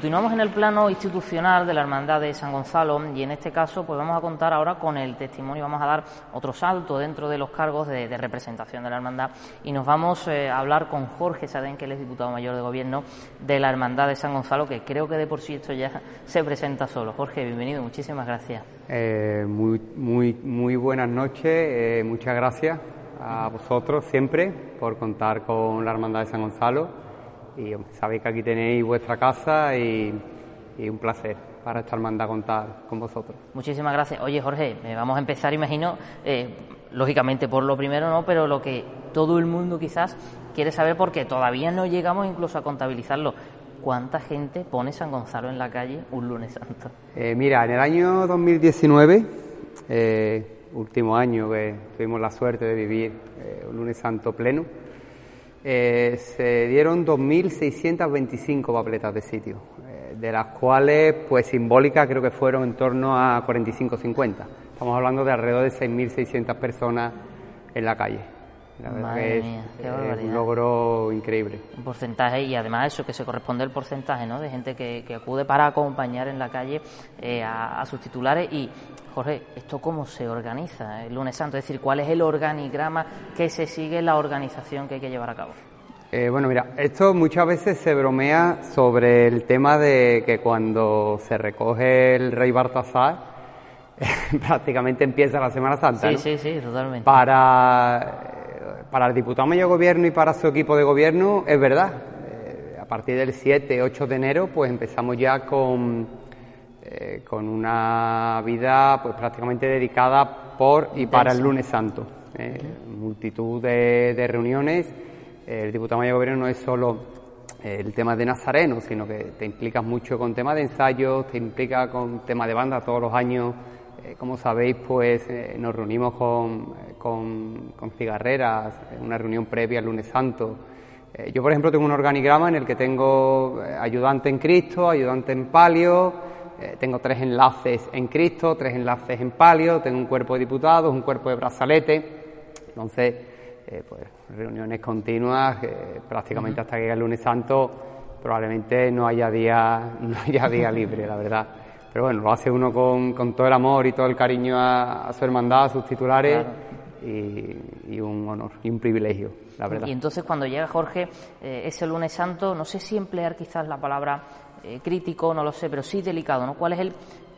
S1: Continuamos en el plano institucional de la Hermandad de San Gonzalo y en este caso pues vamos a contar ahora con el testimonio, vamos a dar otro salto dentro de los cargos de, representación de la Hermandad y nos vamos eh, a hablar con Jorge Sadén, que es diputado mayor de gobierno de la Hermandad de San Gonzalo, que creo que de por sí esto ya se presenta solo. Jorge, bienvenido, muchísimas gracias.
S5: Eh, muy, muy, muy buenas noches, eh, muchas gracias a vosotros siempre por contar con la Hermandad de San Gonzalo y sabéis que aquí tenéis vuestra casa y, un placer para esta hermandad contar con vosotros.
S1: Muchísimas gracias. Oye, Jorge, eh, vamos a empezar, imagino, eh, lógicamente por lo primero no, pero lo que todo el mundo quizás quiere saber porque todavía no llegamos incluso a contabilizarlo. ¿Cuánta gente pone San Gonzalo en la calle un lunes santo?
S5: Eh, mira, en el año 2019, último año que tuvimos la suerte de vivir un lunes santo pleno, eh, se dieron 2.625 papeletas de sitio, eh, de las cuales, pues simbólicas, creo que fueron en torno a 45-50. Estamos hablando de alrededor de 6.600 personas en la calle.
S1: Madre mía, qué
S5: un logro increíble.
S1: Un porcentaje y además eso que se corresponde al porcentaje ¿no? de gente que, acude para acompañar en la calle eh, a, sus titulares y Jorge, ¿esto cómo se organiza el lunes santo? Es decir, ¿cuál es el organigrama que se sigue la organización que hay que llevar a cabo?
S5: Eh, bueno, mira, esto muchas veces se bromea sobre el tema de que cuando se recoge el rey Bartasar, prácticamente empieza la Semana Santa.
S1: Sí, sí, sí, totalmente.
S5: Para para el diputado mayor de gobierno y para su equipo de gobierno es verdad. Eh, a partir del 7, 8 de enero, pues empezamos ya con, eh, con una vida pues prácticamente dedicada por y para el lunes santo. multitud de, de reuniones. el diputado mayor de gobierno no es solo el tema de Nazareno, sino que te implicas mucho con temas de ensayos, te implica con temas de banda todos los años. Eh, como sabéis, pues eh, nos reunimos con, con, con, cigarreras, una reunión previa al lunes santo. Eh, yo, por ejemplo, tengo un organigrama en el que tengo ayudante en Cristo, ayudante en palio, tengo tres enlaces en Cristo, tres enlaces en palio, tengo un cuerpo de diputados, un cuerpo de brazalete. Entonces, eh, pues, reuniones continuas, prácticamente hasta que llegue el lunes santo probablemente no haya día, no haya día libre, la verdad. Pero bueno, lo hace uno con, con todo el amor y todo el cariño a, su hermandad, a sus titulares. Y, un honor y un privilegio, la verdad.
S1: Y entonces cuando llega Jorge, eh, ese lunes santo, no sé si emplear quizás la palabra eh, crítico, no lo sé, pero sí delicado, ¿no? ¿Cuál es el,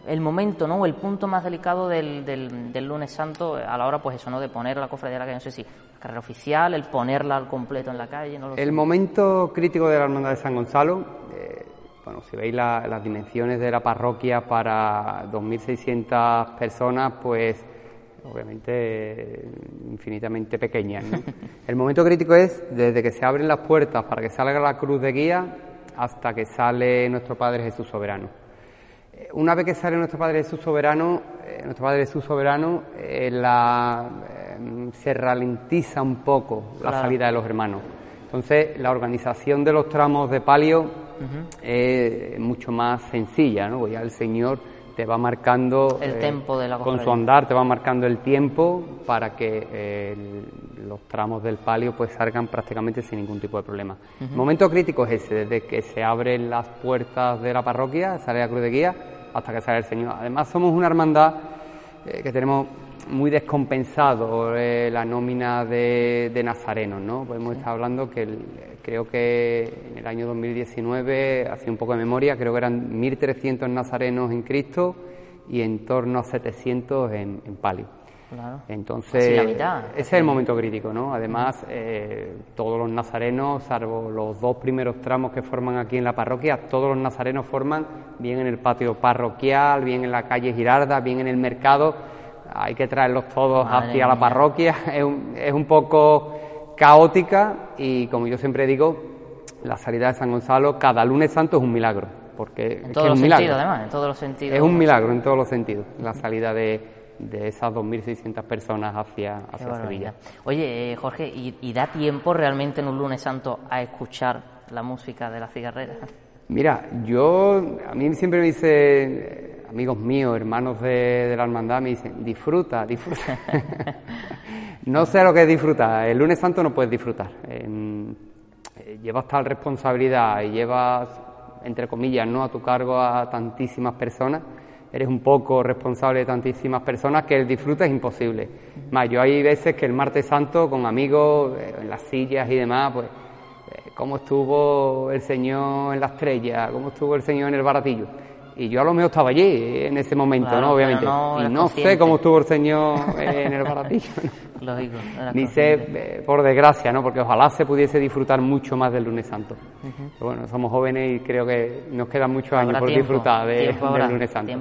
S1: el momento, ¿no? El punto más delicado del, del, lunes santo a la hora, pues eso, ¿no? De poner la cofradía de la calle, no sé si carrera oficial, el ponerla al completo en la calle, no
S5: El momento crítico de la Hermandad de San Gonzalo, eh, bueno, si veis las dimensiones de la parroquia para 2.600 personas, pues obviamente infinitamente pequeñas. el momento crítico es desde que se abren las puertas para que salga la cruz de guía hasta que sale nuestro Padre Jesús Soberano una vez que sale nuestro Padre Jesús soberano, eh, nuestro Padre Jesús soberano, eh, la, eh, se ralentiza un poco la salida de los hermanos. Entonces, la organización de los tramos de palio es mucho más sencilla, ¿no? Ya el Señor te va marcando
S1: el tiempo de la
S5: con su andar te va marcando el tiempo para que los tramos del palio pues salgan prácticamente sin ningún tipo de problema. El momento crítico es ese, desde que se abren las puertas de la parroquia, sale la cruz de guía hasta que sale el Señor. Además somos una hermandad eh, que tenemos muy descompensado eh, la nómina de, de, nazarenos, ¿no? Podemos estar hablando que creo que en el año 2019, hace un poco de memoria, creo que eran 1.300 nazarenos en Cristo y en torno a 700 en, en palio. Entonces, ese es el momento crítico, ¿no? Además, eh, todos los nazarenos, salvo los dos primeros tramos que forman aquí en la parroquia, todos los nazarenos forman bien en el patio parroquial, bien en la calle Girarda, bien en el mercado. Hay que traerlos todos hacia la parroquia. Es un, es un poco caótica y, como yo siempre digo, la salida de San Gonzalo cada lunes santo es un milagro. Porque
S1: en todos los sentidos, además, en todos los sentidos.
S5: Es un milagro en todos los sentidos, la salida de de esas 2.600 personas hacia, hacia Sevilla.
S1: Oye, eh, Jorge, ¿y, da tiempo realmente en un lunes santo a escuchar la música de la cigarrera?
S5: Mira, yo, a mí siempre me dicen, amigos míos, hermanos de, la hermandad, me dicen, disfruta, disfruta. no sé lo que es disfrutar, el lunes santo no puedes disfrutar. Eh, llevas tal responsabilidad y llevas, entre comillas, no a tu cargo a tantísimas personas eres un poco responsable de tantísimas personas que el disfrute es imposible. Más, yo hay veces que el martes santo con amigos eh, en las sillas y demás, pues eh, cómo estuvo el Señor en la estrella, cómo estuvo el Señor en el baratillo. Y yo a lo mejor estaba allí en ese momento, ¿no? Obviamente. y no sé cómo estuvo el Señor en el baratillo.
S1: Lógico.
S5: Ni sé, eh, por desgracia, ¿no? Porque ojalá se pudiese disfrutar mucho más del lunes santo. Pero bueno, somos jóvenes y creo que nos quedan muchos años por disfrutar de, del lunes santo.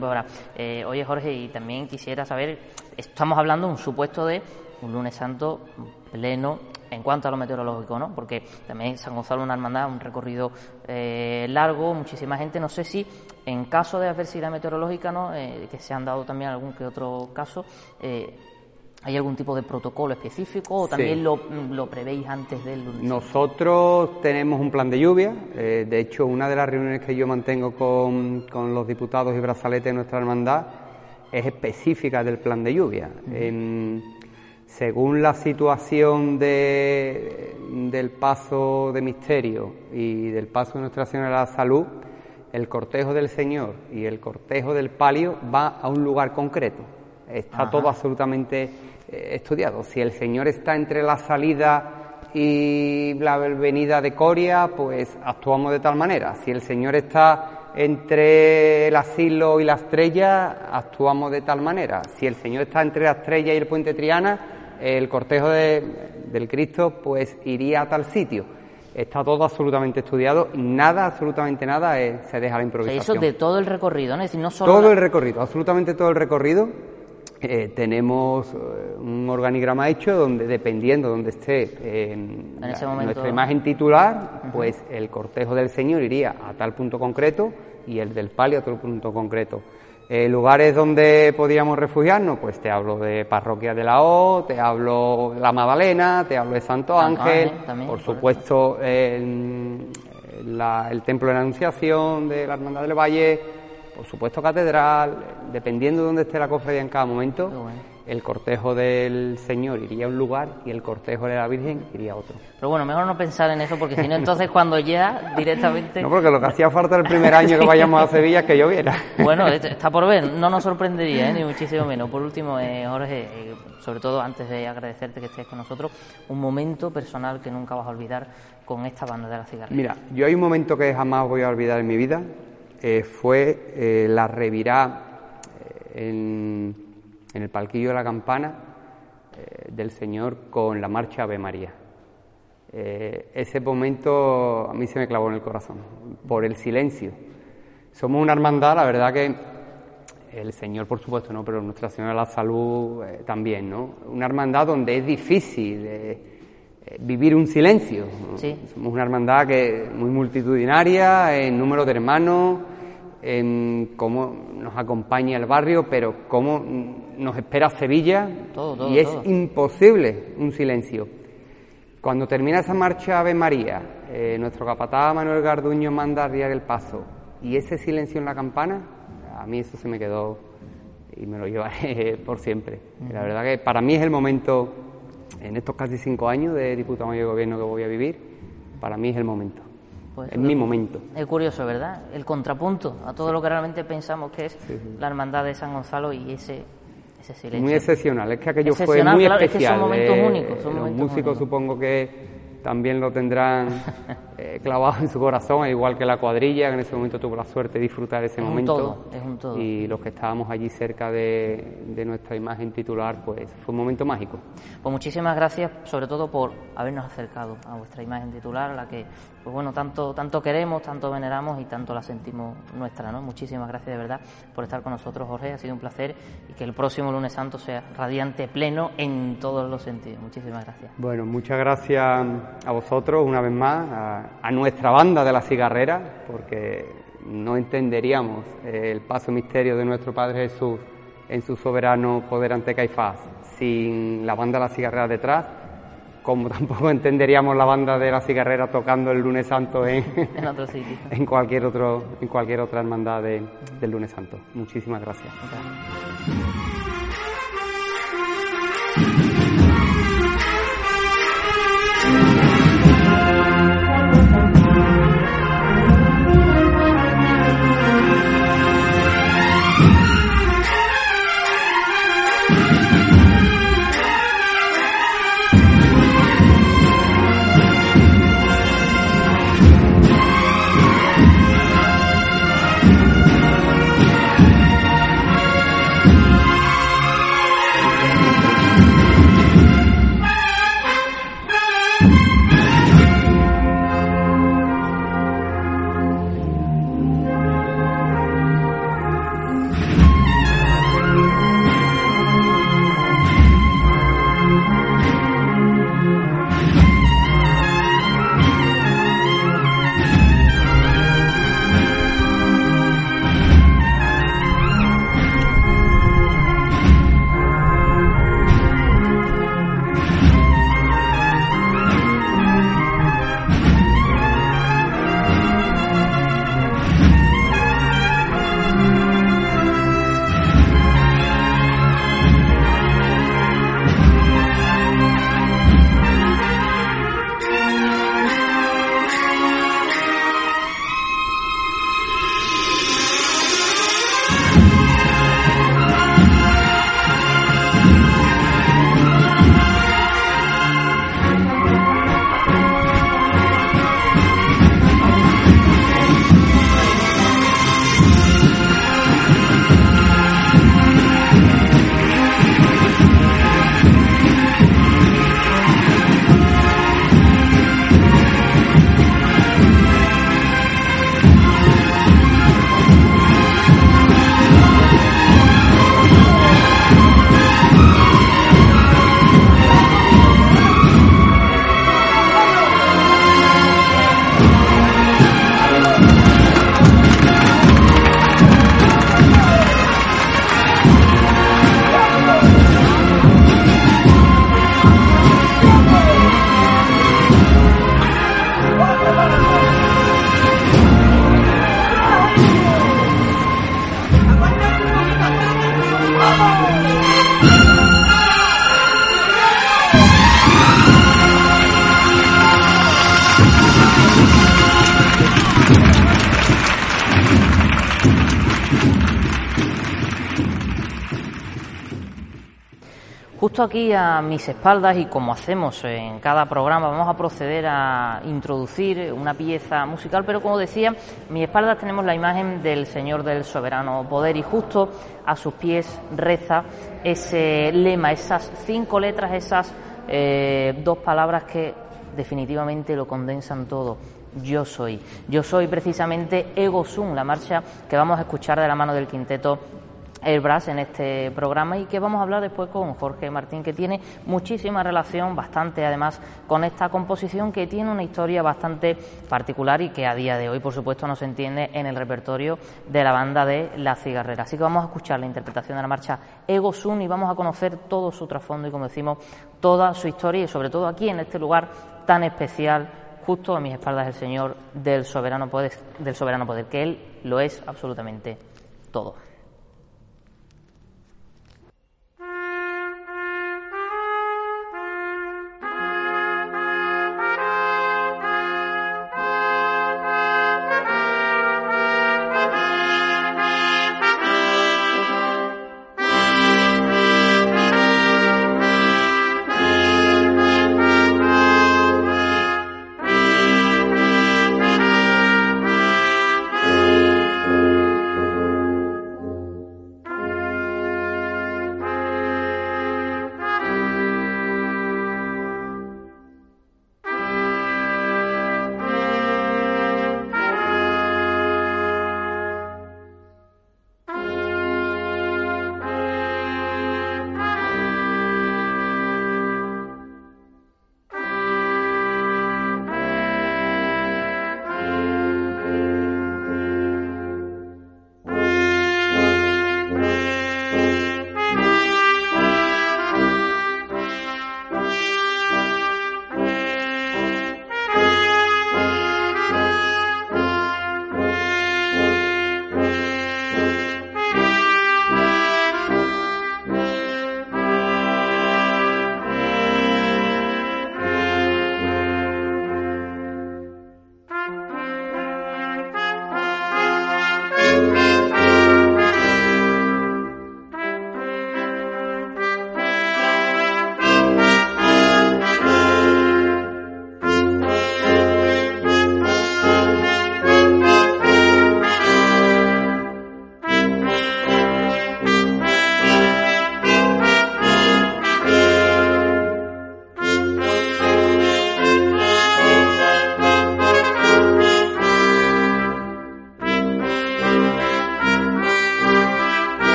S1: Eh, oye, Jorge, y también quisiera saber, estamos hablando un supuesto de un lunes santo pleno en cuanto a lo meteorológico, ¿no? Porque también San Gonzalo es una hermandad, un recorrido eh, largo, muchísima gente. No sé si en caso de adversidad meteorológica, ¿no? Eh, que se han dado también algún que otro caso, eh, ¿hay algún tipo de protocolo específico o también lo, lo, prevéis antes del lunes?
S5: Nosotros tenemos un plan de lluvia. de hecho, una de las reuniones que yo mantengo con, con los diputados y brazaletes de nuestra hermandad es específica del plan de lluvia según la situación del paso de misterio y del paso de Nuestra Señora de la Salud, el cortejo del Señor y el cortejo del palio va a un lugar concreto. Está todo absolutamente eh, estudiado. Si el Señor está entre la salida y la venida de Coria, pues actuamos de tal manera. Si el Señor está entre el asilo y la estrella, actuamos de tal manera. Si el Señor está entre la estrella y el puente Triana, el cortejo del Cristo pues iría a tal sitio. Está todo absolutamente estudiado, nada, absolutamente nada se deja la improvisación.
S1: eso de todo el recorrido, ¿no? Es decir, no solo
S5: todo el recorrido, absolutamente todo el recorrido. Eh, tenemos eh, un organigrama hecho donde, dependiendo donde esté en nuestra imagen titular, pues el cortejo del Señor iría a tal punto concreto y el del palio a otro punto concreto. Eh, lugares donde podíamos refugiarnos, pues te hablo de Parroquia de la O, te hablo de la Magdalena, te hablo de Santo Ángel, por supuesto el, Templo de la Anunciación de la Hermandad del Valle, por supuesto Catedral, dependiendo de dónde esté la cofradía en cada momento el cortejo del Señor iría a un lugar y el cortejo de la Virgen iría a otro.
S1: Pero bueno, mejor no pensar en eso porque si no, entonces cuando ya directamente...
S5: No, porque lo que hacía falta el primer año que vayamos a Sevilla es que lloviera.
S1: Bueno, está por ver, no nos sorprendería, ¿eh? ni muchísimo menos. Por último, eh, Jorge, eh, sobre todo antes de agradecerte que estés con nosotros, un momento personal que nunca vas a olvidar con esta banda de la cigarra.
S5: Mira, yo hay un momento que jamás voy a olvidar en mi vida, fue la revirá en en el palquillo de la campana eh, del Señor con la marcha Ave María. Eh, ese momento a mí se me clavó en el corazón, por el silencio. Somos una hermandad, la verdad que el Señor, por supuesto, no, pero Nuestra Señora de la Salud eh, también, ¿no? Una hermandad donde es difícil vivir un silencio. Somos una hermandad que muy multitudinaria, en número de hermanos, en cómo nos acompaña el barrio, pero cómo nos espera Sevilla y es imposible un silencio. Cuando termina esa marcha Ave María, eh, nuestro capataz Manuel Garduño manda a arriar el paso y ese silencio en la campana, a mí eso se me quedó y me lo llevaré por siempre. La verdad que para mí es el momento, en estos casi cinco años de diputado de gobierno que voy a vivir, para mí es el momento. Pues en mi momento.
S1: Es curioso, ¿verdad? El contrapunto a todo lo que realmente pensamos que es la hermandad de San Gonzalo y ese, ese silencio.
S5: Muy excepcional, es que aquello fue muy especial. son momentos eh, únicos. Son los músicos supongo que también lo tendrán eh, clavado en su corazón, igual que la cuadrilla, que en ese momento tuvo la suerte de disfrutar ese momento.
S1: es un todo.
S5: Y los que estábamos allí cerca de, de, nuestra imagen titular, pues fue un momento mágico.
S1: Pues muchísimas gracias, sobre todo por habernos acercado a vuestra imagen titular, a la que pues bueno, tanto, tanto queremos, tanto veneramos y tanto la sentimos nuestra, ¿no? Muchísimas gracias de verdad por estar con nosotros, Jorge, ha sido un placer y que el próximo lunes santo sea radiante, pleno en todos los sentidos. Muchísimas gracias.
S5: Bueno, muchas gracias a vosotros una vez más, a, nuestra banda de la cigarrera, porque no entenderíamos el paso misterio de nuestro Padre Jesús en su soberano poder ante Caifás sin la banda de la cigarrera detrás como tampoco entenderíamos la banda de la cigarrera tocando el lunes santo en, en, cualquier, otro, en cualquier otra hermandad del lunes santo. Muchísimas gracias.
S1: Aquí a mis espaldas y como hacemos en cada programa vamos a proceder a introducir una pieza musical, pero como decía, a mis espaldas tenemos la imagen del Señor del Soberano Poder y justo a sus pies reza ese lema, esas cinco letras, esas eh, dos palabras que definitivamente lo condensan todo. Yo soy. Yo soy precisamente Ego Sum, la marcha que vamos a escuchar de la mano del quinteto Airbrush en este programa y que vamos a hablar después con Jorge Martín, que tiene muchísima relación, bastante además, con esta composición que tiene una historia bastante particular y que a día de hoy, por supuesto, no se entiende en el repertorio de la banda de La Cigarrera. Así que vamos a escuchar la interpretación de la marcha Ego Sun y vamos a conocer todo su trasfondo y, como decimos, toda su historia y, sobre todo, aquí en este lugar tan especial justo a mis espaldas el Señor del soberano poder, del soberano poder, que Él lo es absolutamente todo.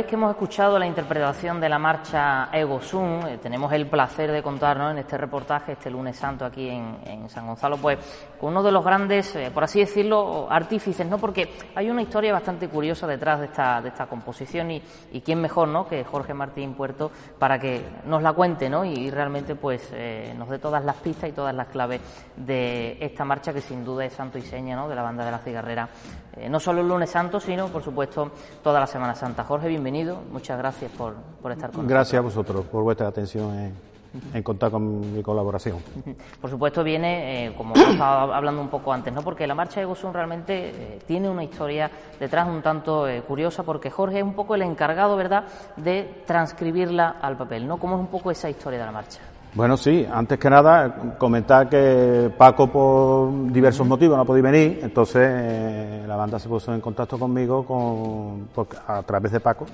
S1: Vez que hemos escuchado la interpretación de la marcha Ego Sum, eh, tenemos el placer de contarnos en este reportaje, este lunes santo aquí en, San Gonzalo, pues con uno de los grandes, eh, por así decirlo, artífices, ¿no? Porque hay una historia bastante curiosa detrás de esta, de esta composición y, y quién mejor, ¿no? Que Jorge Martín Puerto para que nos la cuente, ¿no? Y, realmente, pues, eh, nos dé todas las pistas y todas las claves de esta marcha que sin duda es santo y seña, ¿no? De la banda de la cigarrera, no solo el lunes santo, sino, por supuesto, toda la Semana Santa. Jorge, bienvenido. Muchas gracias por, por estar con
S6: nosotros. Gracias a vosotros por vuestra atención en contar con mi colaboración.
S1: Por supuesto viene, eh, como estado hablando un poco antes, ¿no? porque la marcha de Gosún realmente eh, tiene una historia detrás un tanto eh, curiosa, porque Jorge es un poco el encargado, ¿verdad?, de transcribirla al papel, ¿no? ¿Cómo es un poco esa historia de la marcha?
S6: Bueno, sí, antes que nada, comentar que Paco, por diversos motivos, no ha podido venir, entonces la banda se puso en contacto conmigo con, a través de Paco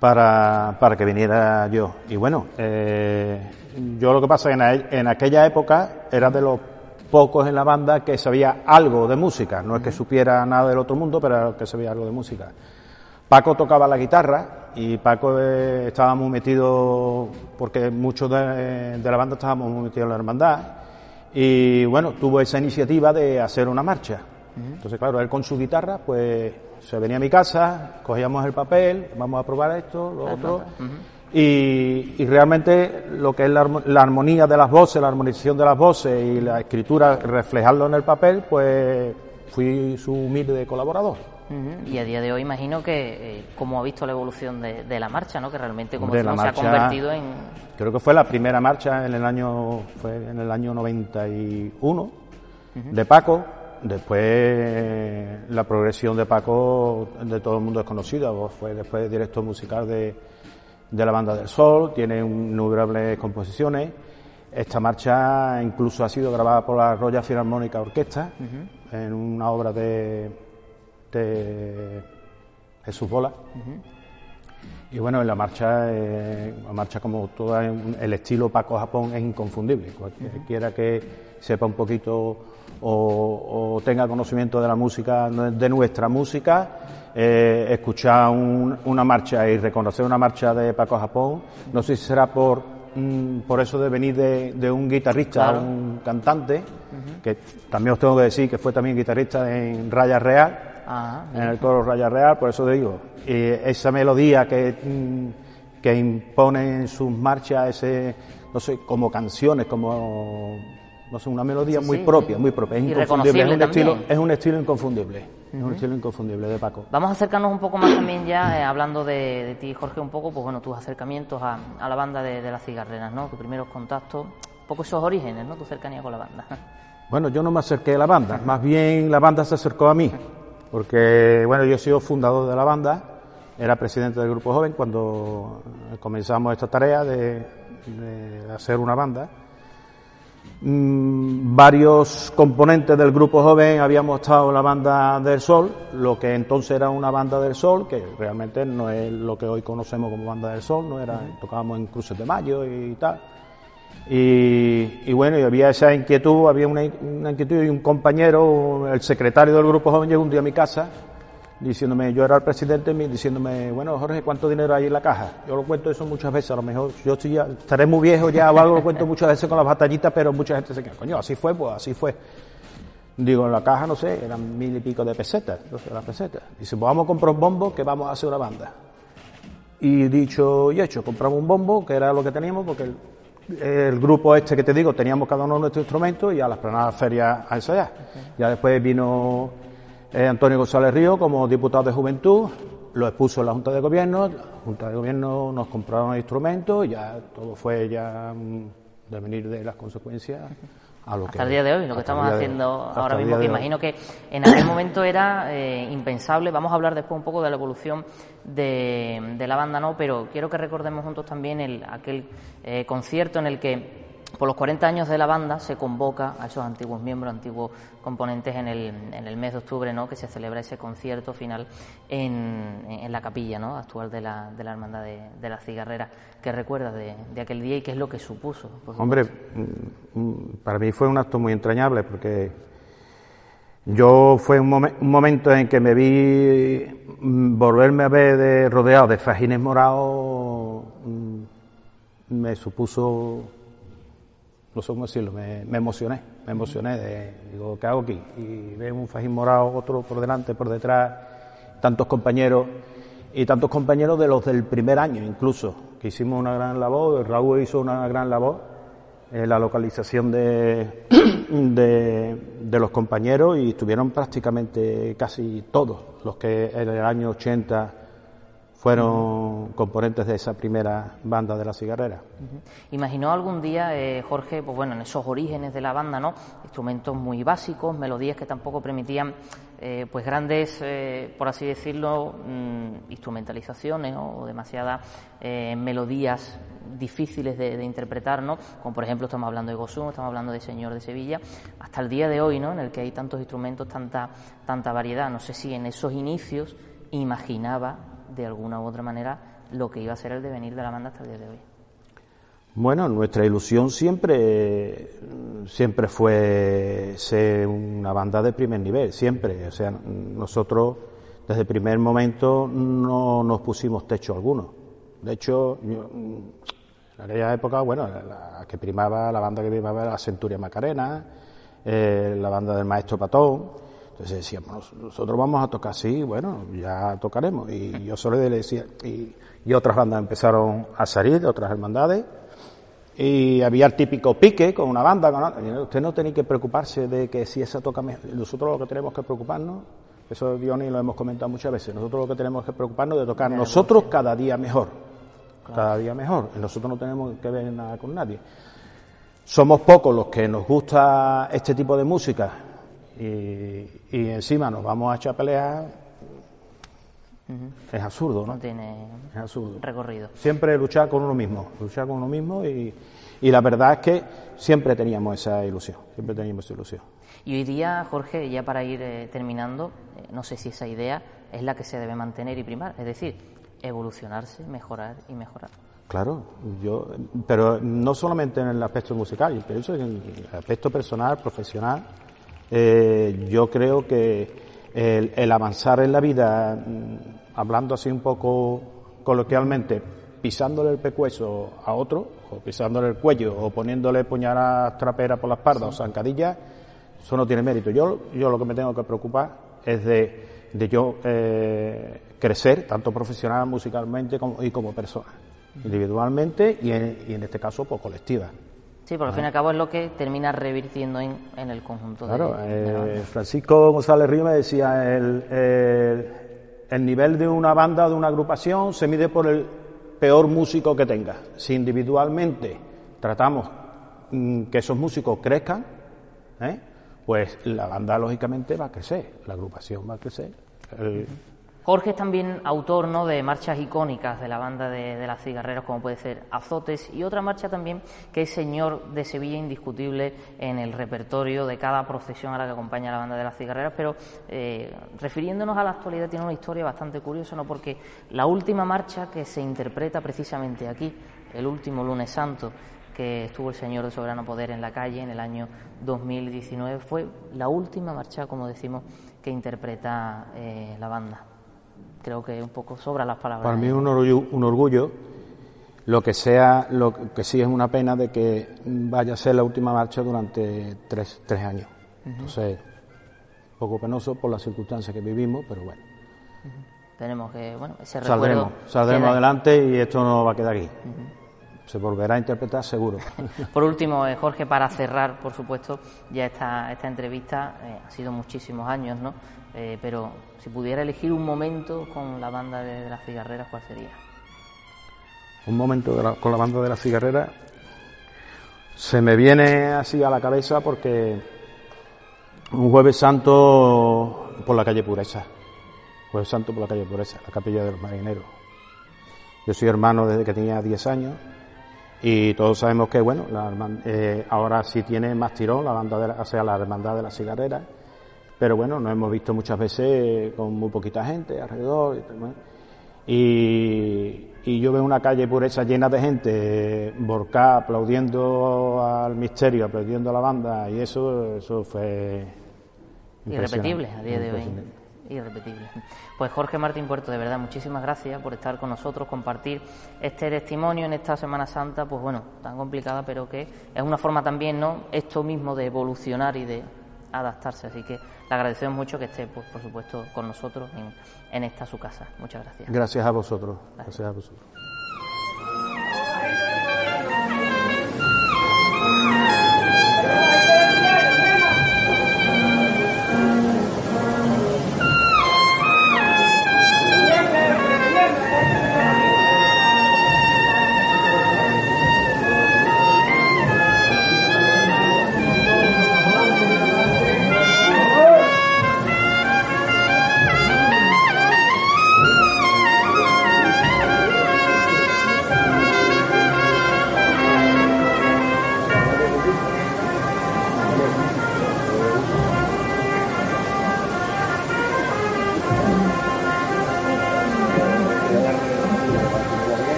S6: para, para que viniera yo. Y bueno, eh, yo lo que pasa es que en, aquella época era de los pocos en la banda que sabía algo de música, no es que supiera nada del otro mundo, pero que sabía algo de música. Paco tocaba la guitarra y Paco eh, estaba muy metido, porque muchos de, de, la banda estábamos muy metidos en la hermandad, y bueno, tuvo esa iniciativa de hacer una marcha. Entonces, claro, él con su guitarra, pues se venía a mi casa, cogíamos el papel, vamos a probar esto, lo otro. y, realmente lo que es la, armonía de las voces, la armonización de las voces y la escritura, reflejarlo en el papel, pues fui su humilde colaborador.
S1: Y a día de hoy imagino que, eh, como ha visto la evolución de, la marcha, ¿no? que realmente como se ha convertido en...
S6: Creo que fue la primera marcha en el año, fue en el año 91 de Paco, Después la progresión de Paco de todo el mundo es conocida, fue después director musical de, de la Banda del Sol, tiene innumerables composiciones. Esta marcha incluso ha sido grabada por la Royal Filarmónica Orquesta en una obra de, de Jesús Bola. Y bueno, en la marcha, eh, la marcha como todo el estilo Paco Japón es inconfundible. Cualquiera que sepa un poquito o, tenga conocimiento de la música, de nuestra música, eh, escuchar una marcha y reconocer una marcha de Paco Japón, no sé si será por, mm, por eso de venir de, un guitarrista a un cantante, que también os tengo que decir que fue también guitarrista en Raya Real, ah, en el coro Raya Real, por eso digo, esa melodía que, mm, que impone en sus marchas, ese, no sé, como canciones, como no sé, una melodía muy propia, muy propia, es inconfundible, es un, estilo, es un estilo inconfundible, es un estilo inconfundible de Paco.
S1: Vamos a acercarnos un poco más también ya, eh, hablando de, ti, Jorge, un poco, pues bueno, tus acercamientos a, la banda de, las cigarreras, ¿no? Tus primeros contactos, un poco esos orígenes, ¿no? Tu cercanía con la banda.
S6: Bueno, yo no me acerqué a la banda, más bien la banda se acercó a mí, porque, bueno, yo he sido fundador de la banda, era presidente del grupo joven cuando comenzamos esta tarea de hacer una banda Mm, varios componentes del grupo joven habíamos estado en la banda del Sol, lo que entonces era una banda del Sol, que realmente no es lo que hoy conocemos como banda del Sol, no era, tocábamos en Cruces de Mayo y tal. Y, bueno, y había esa inquietud, había una, inquietud y un compañero, el secretario del grupo joven llegó un día a mi casa diciéndome, yo era el presidente, diciéndome, bueno, Jorge, ¿cuánto dinero hay en la caja? Yo lo cuento eso muchas veces, a lo mejor yo estoy ya, estaré muy viejo ya o algo, lo cuento muchas veces con las batallitas, pero mucha gente se queda, coño, así fue, pues así fue. Digo, en la caja, no sé, eran mil y pico de pesetas, las pesetas. Dice, pues vamos a comprar un bombo que vamos a hacer una banda. Y dicho y hecho, compramos un bombo, que era lo que teníamos, porque grupo este que te digo, teníamos cada uno nuestro instrumento y a las planadas ferias a ensayar. Ya después vino eh, Antonio González Río como diputado de Juventud, lo expuso en la Junta de Gobierno, la Junta de Gobierno nos compraron instrumentos, ya todo fue ya mm, de venir de las consecuencias a lo
S1: hasta que... el día de hoy, lo que estamos haciendo ahora mismo, que imagino que en aquel momento era eh, impensable, vamos a hablar después un poco de la evolución de, la banda, ¿no? Pero quiero que recordemos juntos también el, aquel eh, concierto en el que por los 40 años de la banda se convoca a esos antiguos miembros, antiguos componentes en el, en el mes de octubre, ¿no? que se celebra ese concierto final en, la capilla ¿no? actual de la, de la Hermandad de, de la Cigarrera. ¿Qué recuerdas de, aquel día y qué es lo que supuso?
S6: Hombre, mm, mm, para mí fue un acto muy entrañable porque yo fue un, un momento en que me vi mm, volverme a ver de, rodeado de fajines morados, me supuso sé cómo decirlo, me, emocioné, me emocioné de, digo, ¿qué hago aquí? Y veo un fajín morado, otro por delante, por detrás, tantos compañeros, y tantos compañeros de los del primer año incluso, que hicimos una gran labor, Raúl hizo una gran labor, en la localización de, de, los compañeros y estuvieron prácticamente casi todos los que en el año 80 fueron componentes de esa primera banda de la cigarrera.
S1: ¿Imaginó algún día, eh, Jorge, pues bueno, en esos orígenes de la banda, ¿no? Instrumentos muy básicos, melodías que tampoco permitían, eh, pues grandes, eh, por así decirlo, mm, instrumentalizaciones o demasiadas melodías difíciles de, interpretar, ¿no? Como por ejemplo estamos hablando de Gosum, estamos hablando de Señor de Sevilla, hasta el día de hoy, ¿no? En el que hay tantos instrumentos, tanta, tanta variedad. No sé si en esos inicios imaginaba de alguna u otra manera lo que iba a ser el devenir de la banda hasta el día de hoy.
S6: Bueno, nuestra ilusión siempre, siempre fue ser una banda de primer nivel, siempre. O sea, nosotros desde el primer momento no nos pusimos techo alguno. De hecho, en aquella época, bueno, la que primaba, la banda que primaba era la Centuria Macarena, eh, la banda del Maestro Patón, entonces decíamos, nosotros vamos a tocar, sí, bueno, ya tocaremos. Y yo solo le decía, y, otras bandas empezaron a salir, otras hermandades, y había el típico pique con una banda, usted no tiene que preocuparse de que si esa toca mejor, nosotros lo que tenemos que preocuparnos, eso Diony lo hemos comentado muchas veces, nosotros lo que tenemos que preocuparnos de tocar nosotros cada día mejor, cada día mejor, nosotros no tenemos que ver nada con nadie. Somos pocos los que nos gusta este tipo de música, y, encima nos vamos a echar peleas, es absurdo, ¿no?
S1: No tiene
S6: es absurdo.
S1: recorrido.
S6: Siempre luchar con uno mismo, luchar con uno mismo y, y la verdad es que siempre teníamos esa ilusión, siempre teníamos esa ilusión.
S1: Y hoy día, Jorge, ya para ir eh, terminando, eh, no sé si esa idea es la que se debe mantener y primar, es decir, evolucionarse, mejorar y mejorar.
S6: Claro, yo, pero no solamente en el aspecto musical, pero eso en el aspecto personal, profesional, eh, yo creo que el, avanzar en la vida, mm, hablando así un poco coloquialmente, pisándole el pecueso a otro, o pisándole el cuello, o poniéndole puñaladas traperas por la espalda o zancadillas, eso no tiene mérito. Yo, yo lo que me tengo que preocupar es de, de yo eh, crecer, tanto profesional, musicalmente como, y como persona, individualmente y en, y en este caso, pues colectiva.
S1: Sí, porque al fin y al cabo es lo que termina revirtiendo en, en el conjunto.
S6: Claro, de, eh, Francisco González Río me decía, el, el, nivel de una banda de una agrupación se mide por el peor músico que tenga. Si individualmente tratamos mm, que esos músicos crezcan, ¿eh? pues la banda lógicamente va a crecer, la agrupación va a crecer.
S1: Jorge es también autor ¿no? de marchas icónicas de la banda de, las cigarreras, como puede ser Azotes, y otra marcha también que es Señor de Sevilla, indiscutible en el repertorio de cada procesión a la que acompaña la banda de las cigarreras, pero eh, refiriéndonos a la actualidad tiene una historia bastante curiosa, ¿no? porque la última marcha que se interpreta precisamente aquí, el último lunes santo, que estuvo el Señor de Soberano Poder en la calle en el año 2019, fue la última marcha, como decimos, que interpreta eh, la banda creo que un poco sobra las palabras.
S6: Para mí es un orgullo, un orgullo, lo que sea, lo que sí es una pena de que vaya a ser la última marcha durante tres, tres años. Entonces, un poco penoso por las circunstancias que vivimos, pero bueno.
S1: Tenemos que, bueno, ese
S6: Saldremos, saldremos adelante y esto no va a quedar aquí. Se volverá a interpretar seguro.
S1: por último, eh, Jorge, para cerrar, por supuesto, ya esta, esta entrevista, eh, ha sido muchísimos años, ¿no? Eh, pero si pudiera elegir un momento con la banda de, las cigarreras, ¿cuál sería?
S6: Un momento con la banda de las cigarreras se me viene así a la cabeza porque un jueves santo por la calle Pureza, jueves santo por la calle Pureza, la capilla de los marineros. Yo soy hermano desde que tenía 10 años y todos sabemos que, bueno, eh, ahora sí tiene más tirón la banda de la, o sea, la hermandad de las cigarreras pero bueno, nos hemos visto muchas veces con muy poquita gente alrededor. Y, y yo veo una calle pureza llena de gente, borcá, aplaudiendo al misterio, aplaudiendo a la banda, y eso, eso fue
S1: irrepetible a día de hoy. Irrepetible. Pues Jorge Martín Puerto, de verdad, muchísimas gracias por estar con nosotros, compartir este testimonio en esta Semana Santa, pues bueno, tan complicada, pero que es una forma también, ¿no? Esto mismo de evolucionar y de adaptarse. Así que le agradecemos mucho que esté, pues, por supuesto, con nosotros en, en esta su casa. Muchas gracias.
S6: Gracias a vosotros. gracias a vosotros.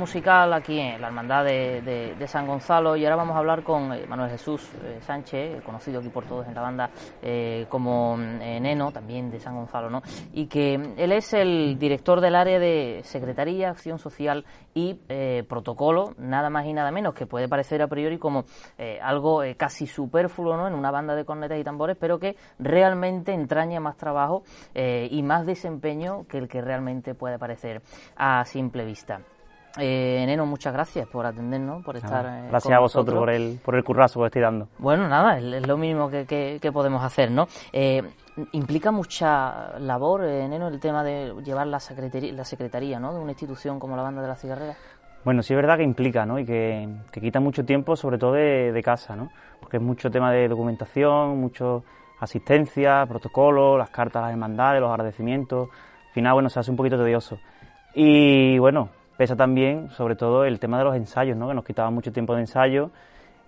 S1: Musical aquí en la Hermandad de, San Gonzalo y ahora vamos a hablar con eh, Manuel Jesús eh, Sánchez, conocido aquí por todos en la banda como Neno, también de San Gonzalo, ¿no? Y que él es el director del área de Secretaría, Acción Social y Protocolo, nada más y nada menos, que puede parecer a priori como algo casi superfluo, ¿no? En una banda de cornetas y tambores, pero que realmente entraña más trabajo y más desempeño que el que realmente puede parecer a simple vista. Eh, Neno, muchas gracias por atendernos, por estar.
S7: Eh, gracias a vosotros por el, por el currazo que estoy dando.
S1: Bueno, nada, es, lo mínimo que, que, podemos hacer, ¿no? Eh, implica mucha labor, eh, Neno, el tema de llevar la secretaría, la secretaría ¿no? de una institución como la Banda de la Cigarrera.
S7: Bueno, sí es verdad que implica, ¿no? Y que, que quita mucho tiempo, sobre todo de, de, casa, ¿no? Porque es mucho tema de documentación, mucho asistencia, protocolo, las cartas a las hermandades, los agradecimientos. Al final, bueno, se hace un poquito tedioso. Y bueno, pesa también, sobre todo, el tema de los ensayos, ¿no? Que nos quitaba mucho tiempo de ensayo.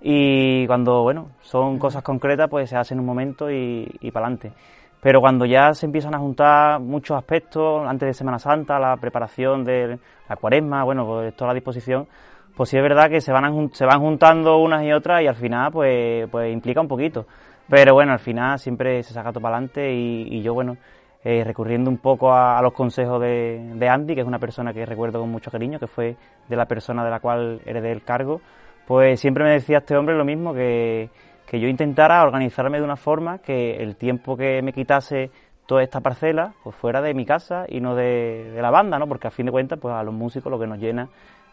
S7: Y cuando, bueno, son cosas concretas, pues se hace en un momento y, y para adelante. Pero cuando ya se empiezan a juntar muchos aspectos, antes de Semana Santa, la preparación de la cuaresma, bueno, pues toda la disposición, pues sí es verdad que se van, se van juntando unas y otras y al final, pues, pues implica un poquito. Pero bueno, al final siempre se saca todo para adelante y, y yo, bueno, eh, recurriendo un poco a, los consejos de, Andy, que es una persona que recuerdo con mucho cariño, que fue de la persona de la cual heredé el cargo, pues siempre me decía este hombre lo mismo, que, que yo intentara organizarme de una forma que el tiempo que me quitase toda esta parcela pues fuera de mi casa y no de, la banda, ¿no? Porque a fin de cuentas, pues a los músicos lo que nos llena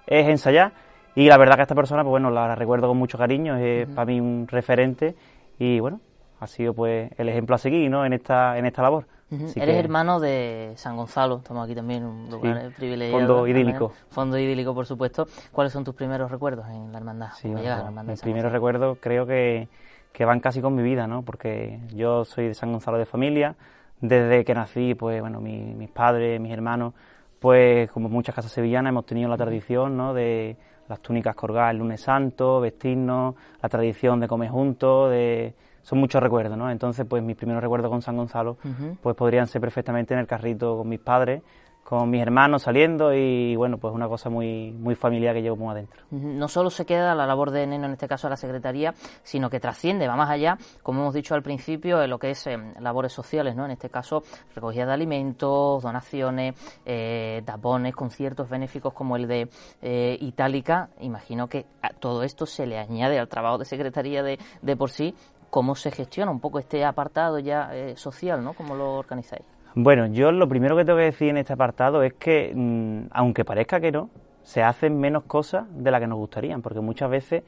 S7: es ensayar. Y la verdad que esta persona, pues bueno, la recuerdo con mucho cariño, es para mí un referente y bueno, ha sido pues el ejemplo a seguir, ¿no? En esta, en esta labor.
S1: Eres hermano de San Gonzalo, estamos aquí también, un lugar privilegiado.
S7: Fondo idílico.
S1: Fondo idílico, por supuesto. ¿Cuáles son tus primeros recuerdos en la hermandad?
S7: Sí, mis primeros recuerdos creo que, que, van casi con mi vida, ¿no? Porque yo soy de San Gonzalo de familia, desde que nací, pues bueno, mis padres, mis hermanos, pues como muchas casas sevillanas hemos tenido la tradición, ¿no? De las túnicas colgadas el lunes santo, vestirnos, la tradición de comer juntos, de son muchos recuerdos, ¿no? Entonces, pues mis primeros recuerdos con San Gonzalo, pues podrían ser perfectamente en el carrito con mis padres, con mis hermanos saliendo y bueno, pues una cosa muy, muy familiar que llevo muy adentro.
S1: No solo se queda la labor de Neno, en este caso a la Secretaría, sino que trasciende, va más allá, como hemos dicho al principio, en lo que es em, labores sociales, ¿no? En este caso, recogida de alimentos, donaciones, eh, tapones, conciertos benéficos como el de eh, Itálica. Imagino que a todo esto se le añade al trabajo de Secretaría de, de por sí cómo se gestiona un poco este apartado ya eh, social, ¿no? ¿Cómo lo organizáis?
S7: Bueno, yo lo primero que tengo que decir en este apartado es que, mm, aunque parezca que no, se hacen menos cosas de las que nos gustarían, porque muchas veces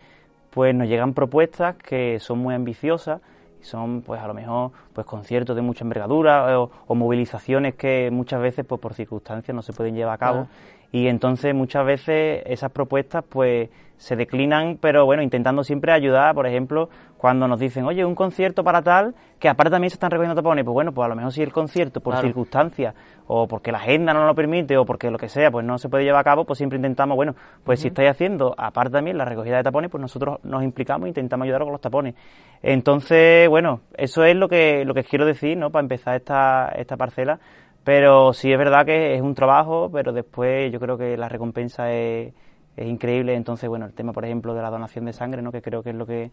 S7: pues nos llegan propuestas que son muy ambiciosas y son pues a lo mejor pues conciertos de mucha envergadura o, movilizaciones que muchas veces pues por circunstancias no se pueden llevar a cabo y entonces muchas veces esas propuestas pues se declinan, pero bueno, intentando siempre ayudar, por ejemplo, cuando nos dicen, oye, un concierto para tal, que aparte también se están recogiendo tapones, pues bueno, pues a lo mejor si el concierto por circunstancias, o porque la agenda no lo permite, o porque lo que sea, pues no se puede llevar a cabo, pues siempre intentamos, bueno, pues si estáis haciendo, aparte también la recogida de tapones, pues nosotros nos implicamos e intentamos ayudar con los tapones. Entonces, bueno, eso es lo que, lo que quiero decir, ¿no? Para empezar esta, esta parcela, pero sí es verdad que es un trabajo, pero después yo creo que la recompensa es es increíble. Entonces, bueno, el tema, por ejemplo, de la donación de sangre, ¿no? que creo que es lo que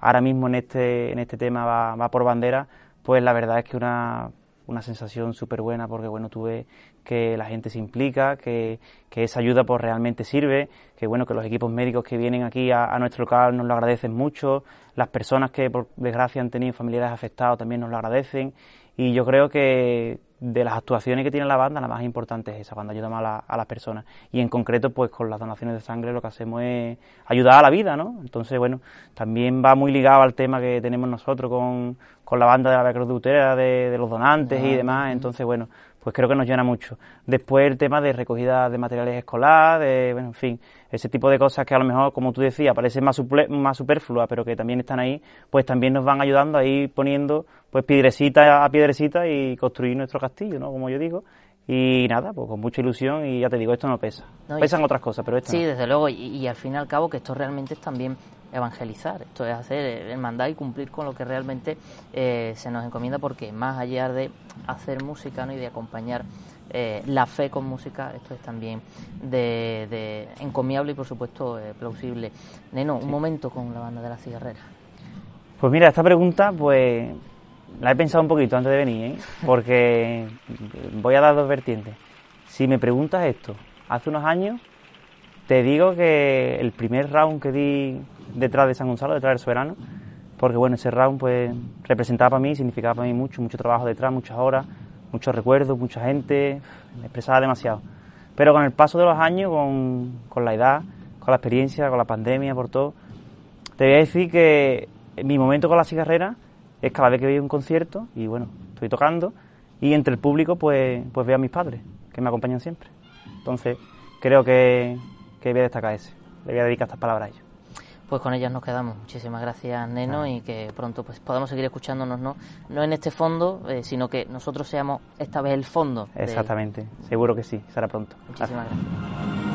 S7: ahora mismo en este, en este tema va, va por bandera, pues la verdad es que una, una sensación súper buena porque, bueno, tuve que la gente se implica, que, que, esa ayuda pues realmente sirve, que, bueno, que los equipos médicos que vienen aquí a, a nuestro local nos lo agradecen mucho, las personas que, por desgracia, han tenido familiares afectados también nos lo agradecen y yo creo que, de las actuaciones que tiene la banda, la más importante es esa, cuando ayudamos a, a, las personas. Y en concreto, pues con las donaciones de sangre lo que hacemos es ayudar a la vida, ¿no? Entonces, bueno, también va muy ligado al tema que tenemos nosotros con, con la banda de la Cruz de Utera, de, los donantes y demás. Entonces, bueno, pues creo que nos llena mucho. Después el tema de recogida de materiales escolares, de, bueno, en fin, ese tipo de cosas que a lo mejor, como tú decías, parecen más, más superfluas, pero que también están ahí, pues también nos van ayudando a ir poniendo pues piedrecita a piedrecita y construir nuestro castillo, ¿no? Como yo digo. Y nada, pues con mucha ilusión y ya te digo, esto no pesa. Pesan otras cosas, pero esto
S1: Sí, desde luego, y, al fin y al cabo que esto realmente es también evangelizar, esto es hacer el mandato y cumplir con lo que realmente eh, se nos encomienda porque más allá de hacer música ¿no? y de acompañar eh, la fe con música, esto es también de, encomiable y por supuesto eh, plausible. Neno, un momento con la banda de la cigarrera.
S7: Pues mira, esta pregunta pues la he pensado un poquito antes de venir, ¿eh? porque voy a dar dos vertientes. Si me preguntas esto, hace unos años, te digo que el primer round que di detrás de San Gonzalo, detrás del Soberano, porque bueno, ese round pues representaba para mí, significaba para mí mucho, mucho trabajo detrás, muchas horas, muchos recuerdos, mucha gente, me expresaba demasiado. Pero con el paso de los años, con, con la edad, con la experiencia, con la pandemia, por todo, te voy a decir que mi momento con la cigarrera es cada vez que veo un concierto y bueno, estoy tocando y entre el público pues, pues veo a mis padres, que me acompañan siempre. Entonces creo que, que voy a destacar ese, le voy a dedicar estas palabras a ellos
S1: pues con ellas nos quedamos. Muchísimas gracias, Neno, y que pronto pues podamos seguir escuchándonos, no, no en este fondo, eh, sino que nosotros seamos esta vez el fondo.
S7: Exactamente, seguro que sí, será pronto.
S1: Muchísimas gracias.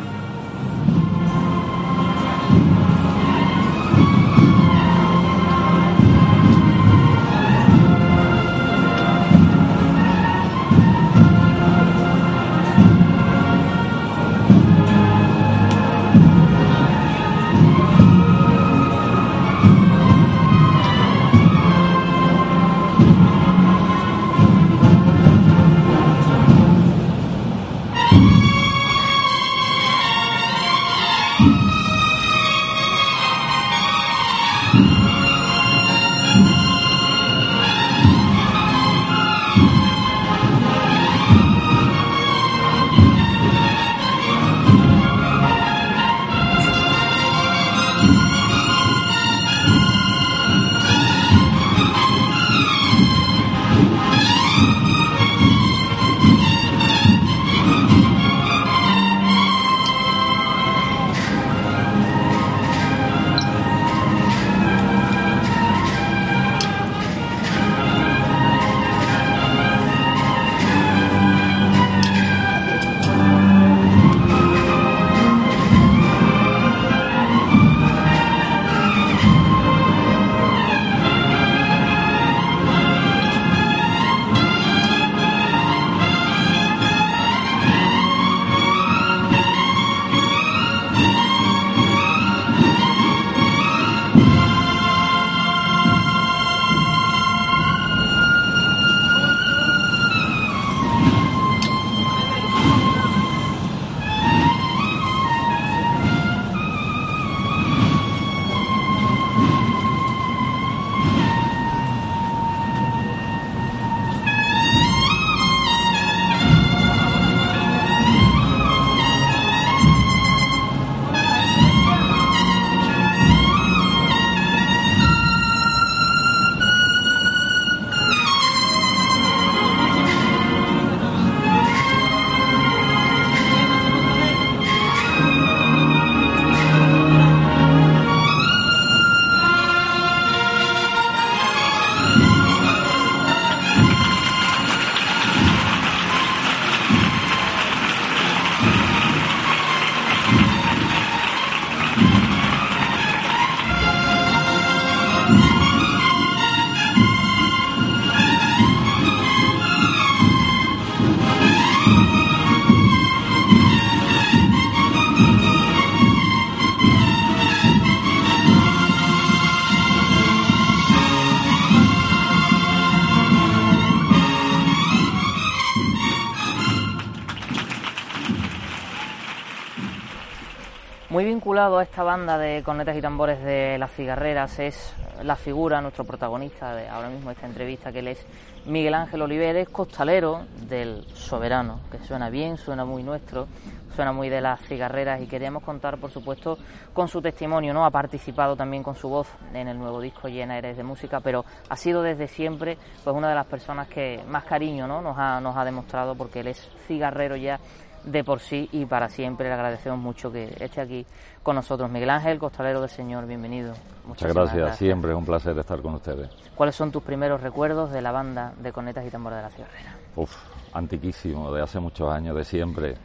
S1: A esta banda de cornetas y tambores de las cigarreras es la figura, nuestro protagonista de ahora mismo esta entrevista, que él es Miguel Ángel Oliveres, costalero del Soberano, que suena bien, suena muy nuestro, suena muy de las cigarreras y queríamos contar, por supuesto, con su testimonio, ¿no? Ha participado también con su voz en el nuevo disco Llena Eres de Música, pero ha sido desde siempre pues una de las personas que más cariño, ¿no? Nos ha, nos ha demostrado porque él es cigarrero ya de por sí y para siempre. Le agradecemos mucho que esté aquí con nosotros. Miguel Ángel, costalero del Señor, bienvenido.
S8: Muchas gracias. siempre es un placer estar con ustedes.
S1: ¿Cuáles son tus primeros recuerdos de la banda de Conetas y Tambores de la Cigarrera?
S8: Uf, antiquísimo, de hace muchos años, de siempre.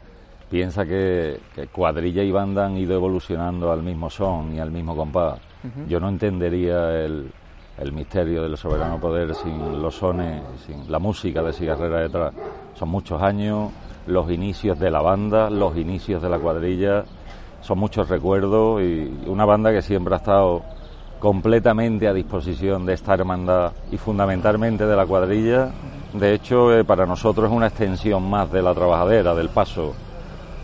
S8: Piensa que, cuadrilla y banda han ido evolucionando al mismo son y al mismo compás. Yo no entendería el, el misterio del soberano poder sin los sones, sin la música de cigarrera detrás. Son muchos años, los inicios de la banda, los inicios de la cuadrilla, son muchos recuerdos y una banda que siempre ha estado completamente a disposición de esta hermandad y fundamentalmente de la cuadrilla. De hecho, eh, para nosotros es una extensión más de la trabajadera, del paso.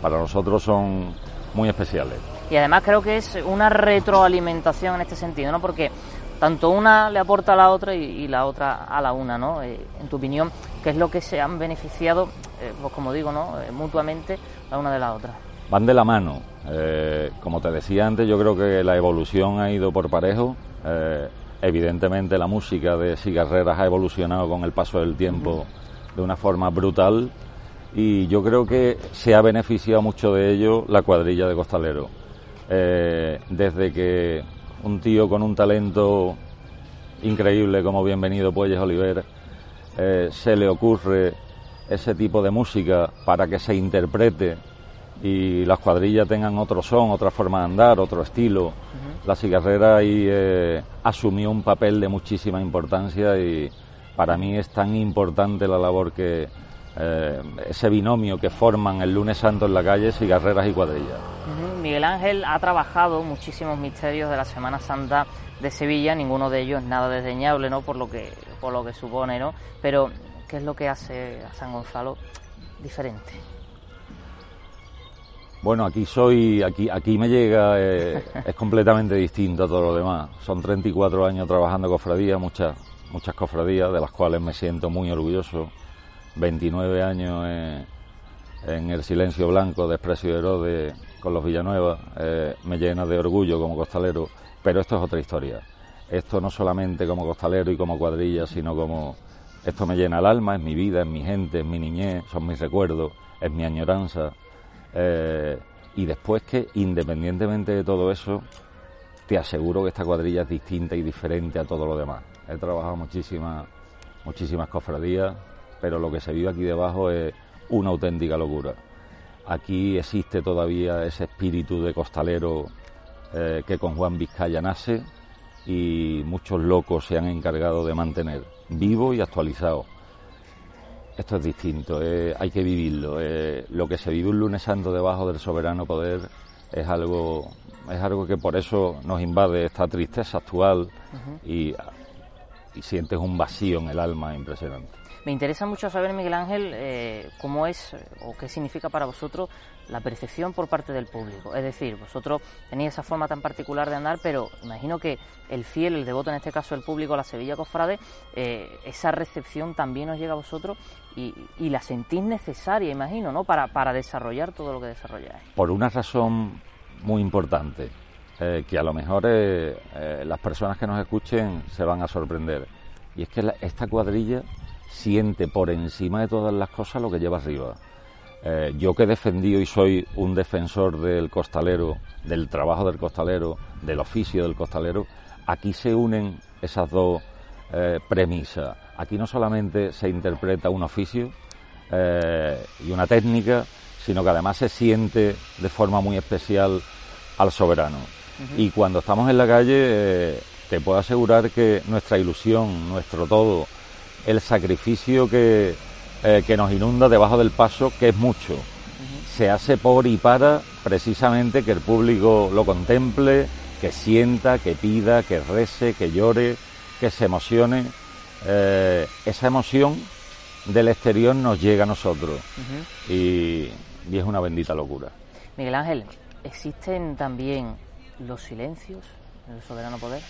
S8: Para nosotros son muy especiales.
S1: Y además creo que es una retroalimentación en este sentido, ¿no? Porque tanto una le aporta a la otra y, la otra a la una, ¿no? Eh, en tu opinión, ¿qué es lo que se han beneficiado, eh, pues como digo, ¿no? mutuamente la una de la otra?
S8: Van de la mano. como te decía antes, yo creo que la evolución ha ido por parejo. evidentemente la música de Cigarreras ha evolucionado con el paso del tiempo de una forma brutal y yo creo que se ha beneficiado mucho de ello la cuadrilla de Costalero. Eh, desde que un tío con un talento increíble como Bienvenido Puelles Oliver eh, se le ocurre ese tipo de música para que se interprete y las cuadrillas tengan otro son, otra forma de andar, otro estilo. La cigarrera ahí eh, asumió un papel de muchísima importancia y para mí es tan importante la labor que, eh, ese binomio que forman el lunes santo en la calle, cigarreras y cuadrillas.
S1: Miguel Ángel ha trabajado muchísimos misterios de la Semana Santa de Sevilla, ninguno de ellos nada desdeñable, ¿no? Por lo que, por lo que supone, ¿no? Pero, ¿qué es lo que hace a San Gonzalo diferente?
S8: Bueno, aquí soy, aquí, aquí me llega, eh, es completamente distinto a todo lo demás. Son 34 años trabajando cofradías, muchas, muchas cofradías, de las cuales me siento muy orgulloso 29 años en, el silencio blanco de Expreso de Herodes con los Villanueva, eh, me llena de orgullo como costalero, pero esto es otra historia. Esto no solamente como costalero y como cuadrilla, sino como... Esto me llena el alma, es mi vida, es mi gente, es mi niñez, son mis recuerdos, es mi añoranza. Eh, y después que, independientemente de todo eso, te aseguro que esta cuadrilla es distinta y diferente a todo lo demás. He trabajado muchísimas, muchísimas cofradías, pero lo que se vive aquí debajo es una auténtica locura. Aquí existe todavía ese espíritu de costalero eh, que con Juan Vizcaya nace y muchos locos se han encargado de mantener vivo y actualizado. Esto es distinto, eh, hay que vivirlo. Eh, lo que se vive un lunes santo debajo del soberano poder es algo, es algo que por eso nos invade esta tristeza actual y sientes un vacío en el alma impresionante.
S1: Me interesa mucho saber, Miguel Ángel, eh, cómo es o qué significa para vosotros la percepción por parte del público. Es decir, vosotros tenéis esa forma tan particular de andar, pero imagino que el fiel, el devoto, en este caso el público, la Sevilla Cofrade, eh, esa recepción también os llega a vosotros y, la sentís necesaria, imagino, ¿no? Para, para desarrollar todo lo que desarrolláis.
S8: Por una razón muy importante, eh, que a lo mejor las personas que nos escuchen se van a sorprender. Y es que esta cuadrilla siente por encima de todas las cosas lo que lleva arriba. Eh, yo que he defendido y soy un defensor del costalero, del trabajo del costalero, del oficio del costalero, aquí se unen esas dos eh, premisas. Aquí no solamente se interpreta un oficio eh, y una técnica, sino que además se siente de forma muy especial al soberano. Y cuando estamos en la calle, te puedo asegurar que nuestra ilusión, nuestro todo, el sacrificio que, eh, que nos inunda debajo del paso, que es mucho. Se hace por y para precisamente que el público lo contemple, que sienta, que pida, que rece, que llore, que se emocione. Eh, esa emoción del exterior nos llega a nosotros y, y es una bendita locura.
S1: Miguel Ángel, ¿existen también los silencios en el soberano poder?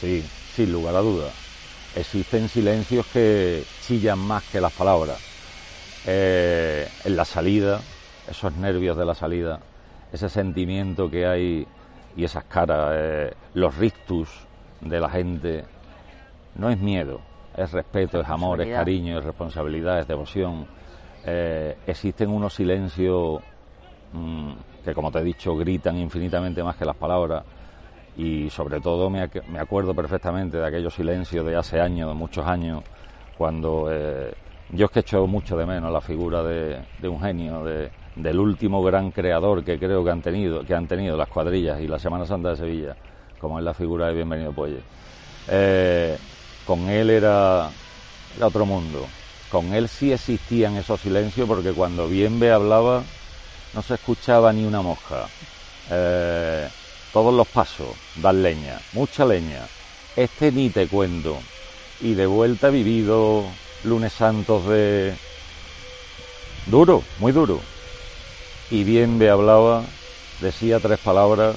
S8: Sí, sin lugar a dudas existen silencios que chillan más que las palabras. Eh, en la salida, esos nervios de la salida, ese sentimiento que hay y esas caras, eh, los rictus de la gente, no es miedo, es respeto, es amor, es cariño, es responsabilidad, es devoción. Eh, existen unos silencios mm, que, como te he dicho, gritan infinitamente más que las palabras y sobre todo me, acuerdo perfectamente de aquellos silencios de hace años, de muchos años, cuando eh, yo es que echo mucho de menos la figura de, un genio, de, del último gran creador que creo que han tenido, que han tenido las cuadrillas y la Semana Santa de Sevilla, como es la figura de Bienvenido Puelle. Eh, con él era, otro mundo. con él sí existían esos silencios porque cuando Bienve hablaba no se escuchaba ni una mosca. Eh, todos los pasos, dar leña, mucha leña. Este ni te cuento. Y de vuelta he vivido lunes santos de... Duro, muy duro. Y Bienve hablaba, decía tres palabras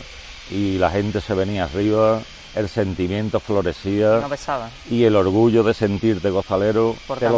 S8: y la gente se venía arriba, el sentimiento florecía y el orgullo de sentirte gozalero, que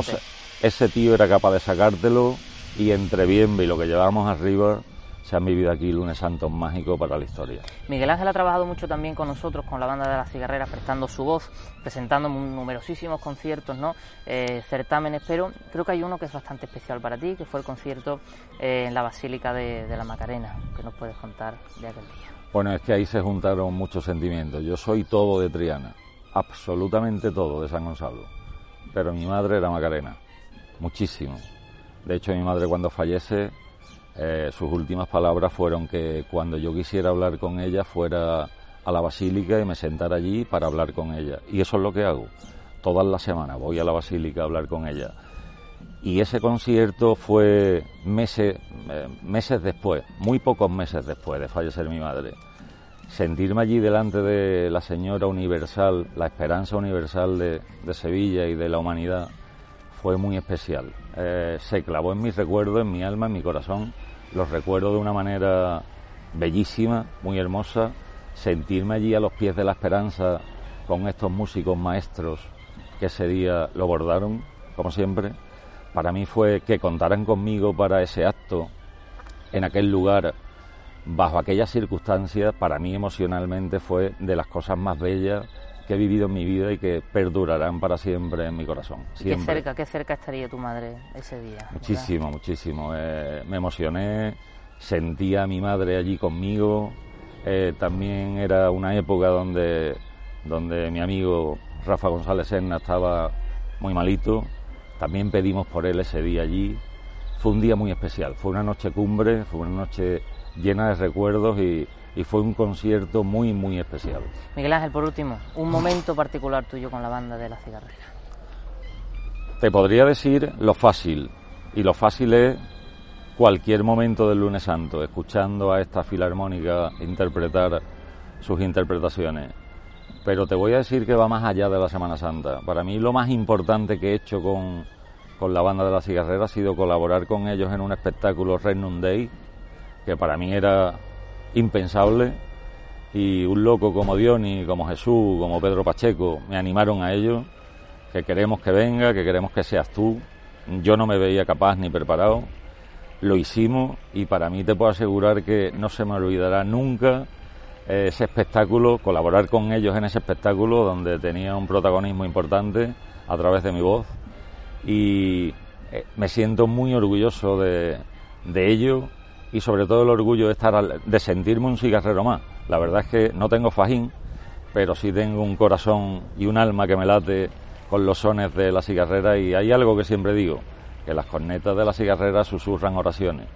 S8: ese tío era capaz de sacártelo y entre Bienve y lo que llevamos arriba se han vivido aquí lunes santos mágicos para la historia.
S1: Miguel Ángel ha trabajado mucho también con nosotros, con la banda de las cigarreras, prestando su voz, presentando numerosísimos conciertos, ¿no? Eh, certámenes, pero creo que hay uno que es bastante especial para ti, que fue el concierto eh, en la Basílica de, de la Macarena, que nos puedes contar de aquel día.
S8: Bueno, es que ahí se juntaron muchos sentimientos. Yo soy todo de Triana, absolutamente todo de San Gonzalo. Pero mi madre era Macarena, muchísimo. De hecho, mi madre cuando fallece, eh, sus últimas palabras fueron que cuando yo quisiera hablar con ella fuera a la basílica y me sentara allí para hablar con ella. Y eso es lo que hago. Todas las semanas voy a la basílica a hablar con ella. Y ese concierto fue meses, eh, meses después, muy pocos meses después de fallecer mi madre. Sentirme allí delante de la señora universal, la esperanza universal de, Sevilla y de la humanidad, fue muy especial. Eh, se clavó en mis recuerdos, en mi alma, en mi corazón. Los recuerdo de una manera bellísima, muy hermosa. Sentirme allí a los pies de la esperanza con estos músicos maestros que ese día lo bordaron, como siempre para mí fue que contaran conmigo para ese acto en aquel lugar, bajo aquellas circunstancias, para mí emocionalmente fue de las cosas más bellas que he vivido en mi vida y que perdurarán para siempre en mi corazón.
S1: Qué cerca, qué cerca estaría tu madre ese día.
S8: Muchísimo, muchísimo. Eh, me emocioné, sentía a mi madre allí conmigo. Eh, también era una época donde, donde mi amigo Rafa González Serna estaba muy malito también pedimos por él ese día allí. Fue un día muy especial, fue una noche cumbre, fue una noche llena de recuerdos y, fue un concierto muy, muy especial.
S1: Miguel Ángel, por último, un momento particular tuyo con la banda de la cigarrera.
S8: Te podría decir lo fácil, y lo fácil es cualquier momento del lunes santo, escuchando a esta filarmónica interpretar sus interpretaciones pero te voy a decir que va más allá de la Semana Santa. Para mí lo más importante que he hecho con, la banda de la cigarrera ha sido colaborar con ellos en un espectáculo Regnum Day, que para mí era impensable, y un loco como Diony, como Jesús, como Pedro Pacheco, me animaron a ello, que queremos que venga, que queremos que seas tú. Yo no me veía capaz ni preparado, lo hicimos y para mí te puedo asegurar que no se me olvidará nunca ese espectáculo, colaborar con ellos en ese espectáculo donde tenía un protagonismo importante a través de mi voz. Y eh, me siento muy orgulloso de, de ello y sobre todo el orgullo de estar de sentirme un cigarrero más. La verdad es que no tengo fajín, pero sí tengo un corazón y un alma que me late con los sones de la cigarrera y hay algo que siempre digo, que las cornetas de la cigarrera susurran oraciones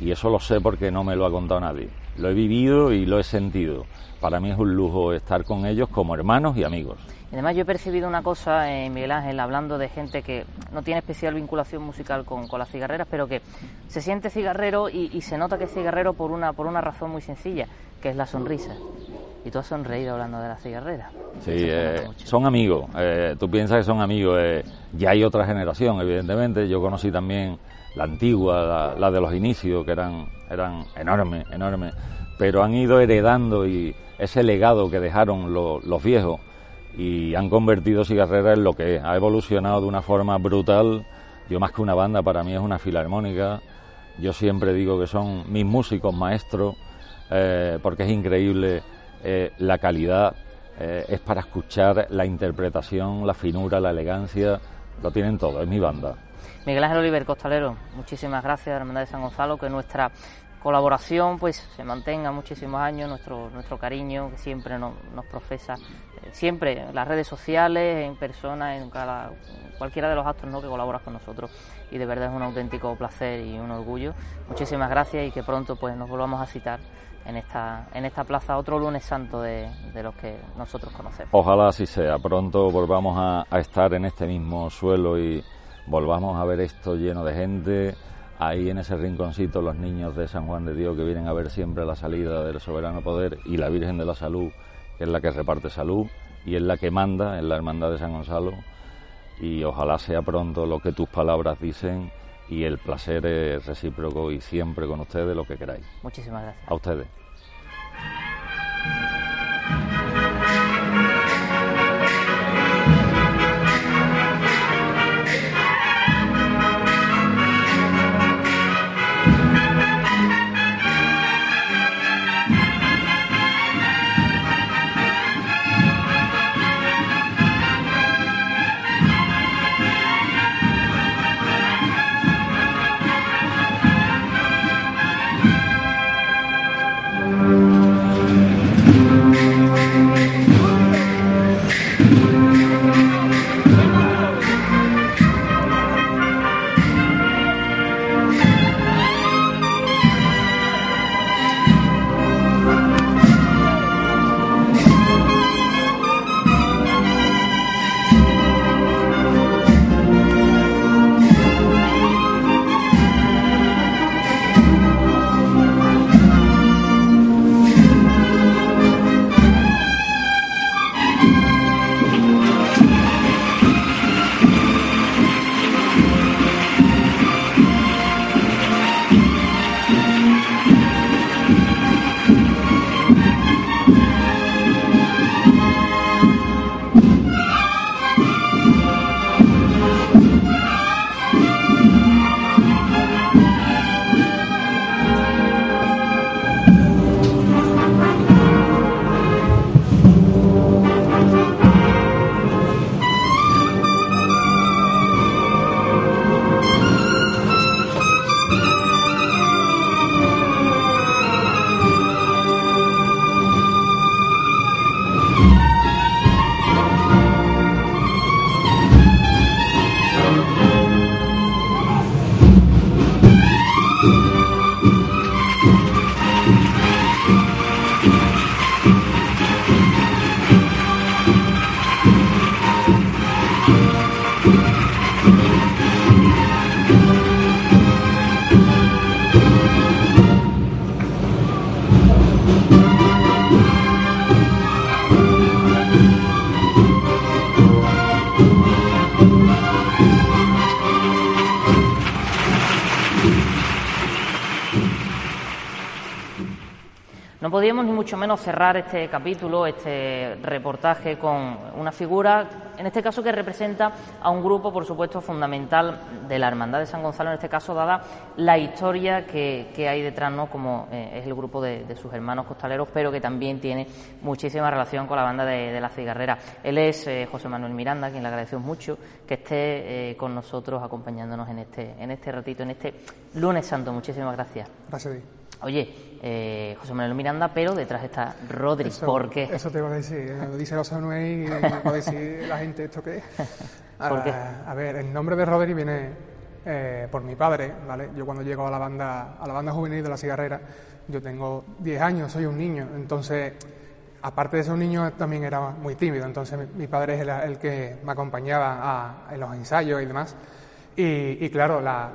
S8: y eso lo sé porque no me lo ha contado nadie. Lo he vivido y lo he sentido. Para mí es un lujo estar con ellos como hermanos y amigos.
S1: Además yo he percibido una cosa, en Miguel Ángel, hablando de gente que no tiene especial vinculación musical con, las cigarreras, pero que se siente cigarrero y, se nota que es cigarrero por una, por una razón muy sencilla, que es la sonrisa. Y tú has sonreído hablando de la cigarrera.
S8: Sí, eh, son amigos. Eh, tú piensas que son amigos. Eh, ya hay otra generación, evidentemente. Yo conocí también la antigua, la, de los inicios, que eran, eran enormes, enormes, pero han ido heredando y ese legado que dejaron los viejos y han convertido Cigarrera en lo que ha evolucionado de una forma brutal. Yo más que una banda, para mí es una filarmónica. Yo siempre digo que son mis músicos maestros, eh, porque es increíble eh, la calidad, eh, es para escuchar la interpretación, la finura, la elegancia, lo tienen todo, es mi banda.
S1: Miguel Ángel Oliver Costalero, muchísimas gracias, Hermandad de San Gonzalo, que nuestra colaboración pues se mantenga muchísimos años, nuestro, nuestro cariño que siempre nos, profesa, siempre en las redes sociales, en persona, en cada, cualquiera de los actos ¿no? que colaboras con nosotros y de verdad es un auténtico placer y un orgullo. Muchísimas gracias y que pronto pues nos volvamos a citar en esta, en esta plaza otro lunes santo de, los que nosotros conocemos.
S8: Ojalá así sea, pronto volvamos a, a estar en este mismo suelo y volvamos a ver esto lleno de gente, ahí en ese rinconcito los niños de San Juan de Dios que vienen a ver siempre la salida del soberano poder y la Virgen de la Salud, que es la que reparte salud y es la que manda en la Hermandad de San Gonzalo. Y ojalá sea pronto lo que tus palabras dicen y el placer es recíproco y siempre con ustedes lo que queráis.
S1: Muchísimas gracias.
S8: A ustedes.
S1: Podíamos ni mucho menos cerrar este capítulo, este reportaje con una figura, en este caso que representa a un grupo, por supuesto, fundamental de la Hermandad de San Gonzalo, en este caso dada la historia que, hay detrás, ¿no? como eh, es el grupo de, sus hermanos costaleros, pero que también tiene muchísima relación con la banda de, la cigarrera. Él es eh, José Manuel Miranda, quien le agradecemos mucho que esté eh, con nosotros acompañándonos en este, en este ratito, en este lunes santo. Muchísimas. Gracias Oye, eh, José Manuel Miranda, pero detrás está Rodri. ¿Por qué?
S9: Eso te iba a decir. Eh, lo dice José Manuel y me puede decir la gente esto qué es. ¿Por qué? A ver, el nombre de Rodri viene eh, por mi padre, ¿vale? Yo cuando llego a la banda, a la banda juvenil de la cigarrera, yo tengo 10 años, soy un niño, entonces aparte de ser un niño también era muy tímido, entonces mi, padre es el, que me acompañaba en los ensayos y demás. y claro, la,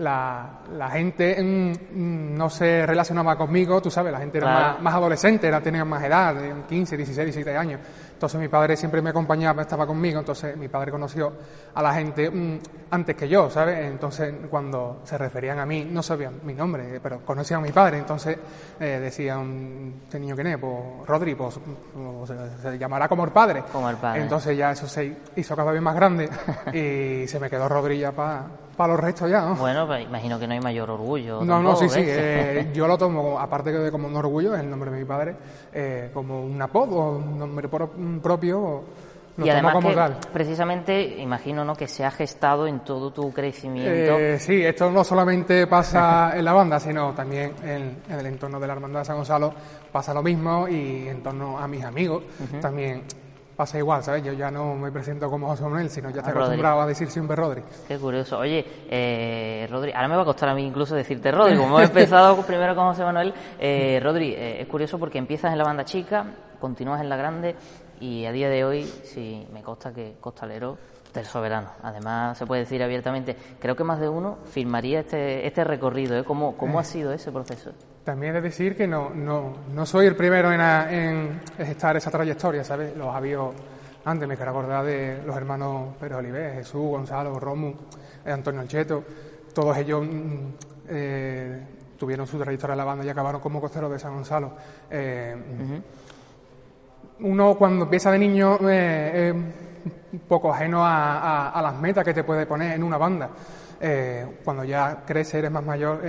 S9: la, la gente mm, no se relacionaba conmigo, tú sabes, la gente era más, adolescente, era, tenía más edad, 15, 16, 17 años. Entonces mi padre siempre me acompañaba, estaba conmigo, entonces mi padre conoció a la gente mm, antes que yo, ¿sabes? Entonces cuando se referían a mí, no sabían mi nombre, pero conocían a mi padre, entonces eh, decían, ¿este niño quién es? Pues Rodri, pues, se, llamará como el padre.
S1: Como el padre.
S9: Entonces ya eso se hizo cada vez más grande y se me quedó Rodri ya para para los restos ya, ¿no?
S1: Bueno, pues imagino que no hay mayor orgullo.
S9: No, no, sí, sí. Eh, yo lo tomo, aparte de como un orgullo, es el nombre de mi padre, eh, como un apodo, un nombre propio. Lo
S1: y además
S9: como
S1: que, precisamente, imagino, ¿no? Que se ha gestado en todo tu crecimiento.
S9: Eh, sí, esto no solamente pasa en la banda, sino también en, el entorno de la Hermandad de San Gonzalo pasa lo mismo y en torno a mis amigos también pasa igual, ¿sabes? Yo ya no me presento como José Manuel, sino ya estoy acostumbrado a decir siempre Rodri.
S1: Qué curioso. Oye, eh, Rodri, ahora me va a costar a mí incluso decirte Rodri, como he empezado primero con José Manuel. Eh, Rodri, eh, es curioso porque empiezas en la banda chica, continúas en la grande y a día de hoy, sí, me consta que Costalero del soberano. Además, se puede decir abiertamente, creo que más de uno firmaría este, este recorrido. ¿eh? ¿Cómo, ¿Cómo ha sido ese proceso?
S9: También es decir que no, no, no soy el primero en, en gestar esa trayectoria, ¿sabes? Los había antes, me quiero acordar de los hermanos Pedro Oliver, Jesús, Gonzalo, Romu, eh, Antonio Alcheto, todos ellos mm, eh, tuvieron su trayectoria en la banda y acabaron como costeros de San Gonzalo. Eh, uno cuando empieza de niño es un poco ajeno a, las metas que te puede poner en una banda. cuando ya creces, eres más mayor,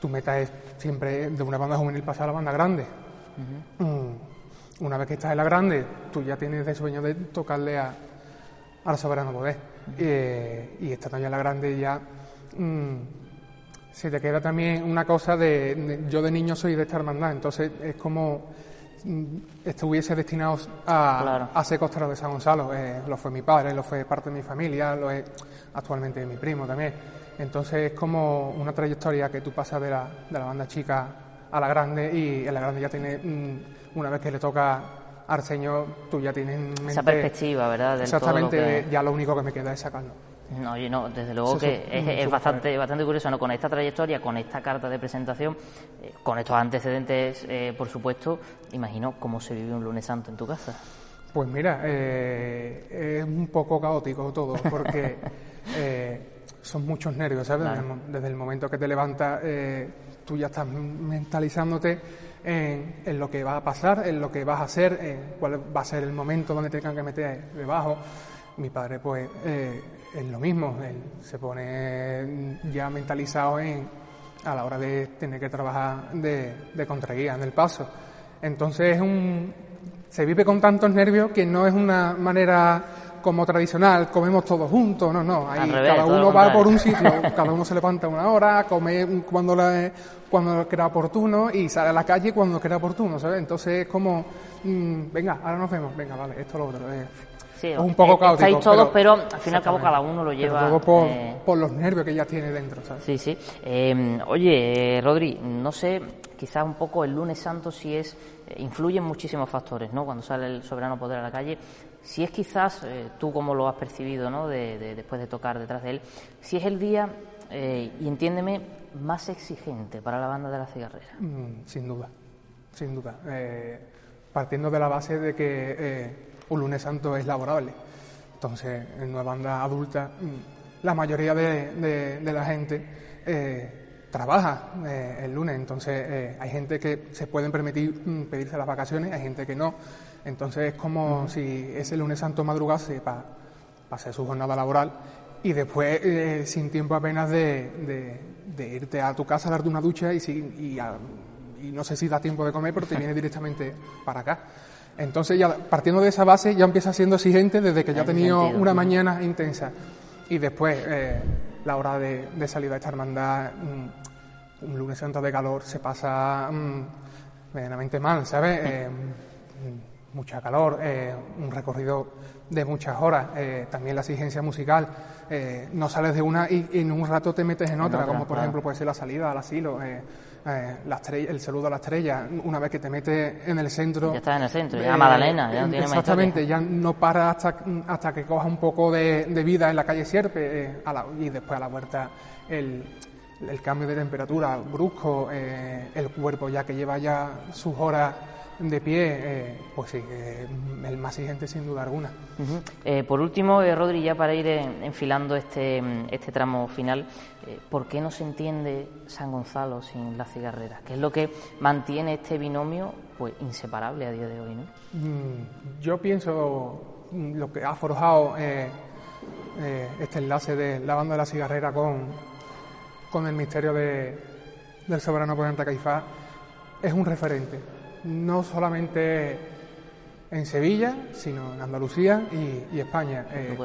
S9: tu meta es siempre de una banda juvenil pasar a la banda grande. Mm, una vez que estás en la grande, tú ya tienes el sueño de tocarle a, al soberano poder. y estando ya en la grande ya mm, se te queda también una cosa de, yo de niño soy de esta hermandad, entonces es como mm, estuviese destinado a, ser costero de San Gonzalo. Eh, lo fue mi padre, lo fue parte de mi familia, lo es actualmente mi primo también. Entonces es como una trayectoria que tú pasas de la, de la banda chica a la grande y en la grande ya tiene, mm, una vez que le toca al señor, tú ya tienes
S1: Esa perspectiva, ¿verdad?
S9: exactamente, ya lo único que me queda es sacarlo.
S1: No, yo no, desde luego que es, bastante, bastante curioso, ¿no? Con esta trayectoria, con esta carta de presentación, eh, con estos antecedentes, eh, por supuesto, imagino cómo se vive un lunes santo en tu casa.
S9: Pues mira, eh, es un poco caótico todo, porque son muchos nervios, ¿sabes? Desde, el, momento que te levantas, eh, tú ya estás mentalizándote en, lo que va a pasar, en lo que vas a hacer, en cuál va a ser el momento donde te tengan que meter debajo. Mi padre, pues, eh, es lo mismo, él se pone ya mentalizado en, a la hora de tener que trabajar de, de contraguía en el paso. Entonces, un, se vive con tantos nervios que no es una manera como tradicional, comemos todos juntos, no, no, ahí cada uno va por un sitio, cada uno se levanta una hora, come cuando, la, cuando crea oportuno y sale a la calle cuando crea oportuno, ¿sabes? Entonces es como, mm, venga, ahora nos vemos, venga, vale, esto lo otro. Eh. es un poco caótico.
S1: Estáis todos, pero, al fin y al cabo cada uno lo lleva.
S9: todo por, eh, por, los nervios que ya tiene dentro, ¿sabes?
S1: Sí, sí. Eh, oye, Rodri, no sé, quizás un poco el lunes santo si es influyen muchísimos factores, ¿no? Cuando sale el soberano poder a la calle, si es quizás, eh, tú como lo has percibido, ¿no? De, después de tocar detrás de él, si es el día, eh, y entiéndeme, más exigente para la banda de la cigarrera.
S9: Mm, sin duda, sin duda. Eh, partiendo de la base de que un lunes santo es laborable. Entonces, en una banda adulta, mm, la mayoría de, la gente trabaja eh, el lunes, entonces eh, hay gente que se pueden permitir mm, pedirse las vacaciones, hay gente que no, entonces es como si ese lunes santo madrugase para hacer su jornada laboral y después eh, sin tiempo apenas de, irte a tu casa a darte una ducha y, y, y, no sé si da tiempo de comer, pero te viene directamente para acá. Entonces ya partiendo de esa base ya empieza siendo exigente desde que ya ha tenido una mañana intensa y después la hora de, de salir a esta hermandad mm, un lunes santo de calor se pasa mm, medianamente mal, ¿sabes? Eh, mm, mucha calor, eh, un recorrido de muchas horas, eh, también la exigencia musical, no sales de una y, en un rato te metes en otra, como por ejemplo puede ser la salida al asilo, la el saludo a la estrella, una vez que te metes en el centro.
S1: Ya estás en el centro, ya Madalena, ya no tiene
S9: Exactamente, ya no para hasta, hasta que cojas un poco de, vida en la calle Sierpe y después a la vuelta el el cambio de temperatura brusco, eh, el cuerpo ya que lleva ya sus horas de pie, eh, pues sí, el más exigente sin duda alguna.
S1: Eh, por último, Rodri, ya para ir enfilando este, este tramo final, ¿por qué no se entiende San Gonzalo sin la cigarrera? ¿Qué es lo que mantiene este binomio pues inseparable a día de hoy? ¿no?
S9: Mm, yo pienso mm, lo que ha forjado este enlace de la banda de la cigarrera con, con el misterio de, del soberano potente Caifás, es un referente, no solamente en Sevilla, sino en Andalucía y, España. Eh,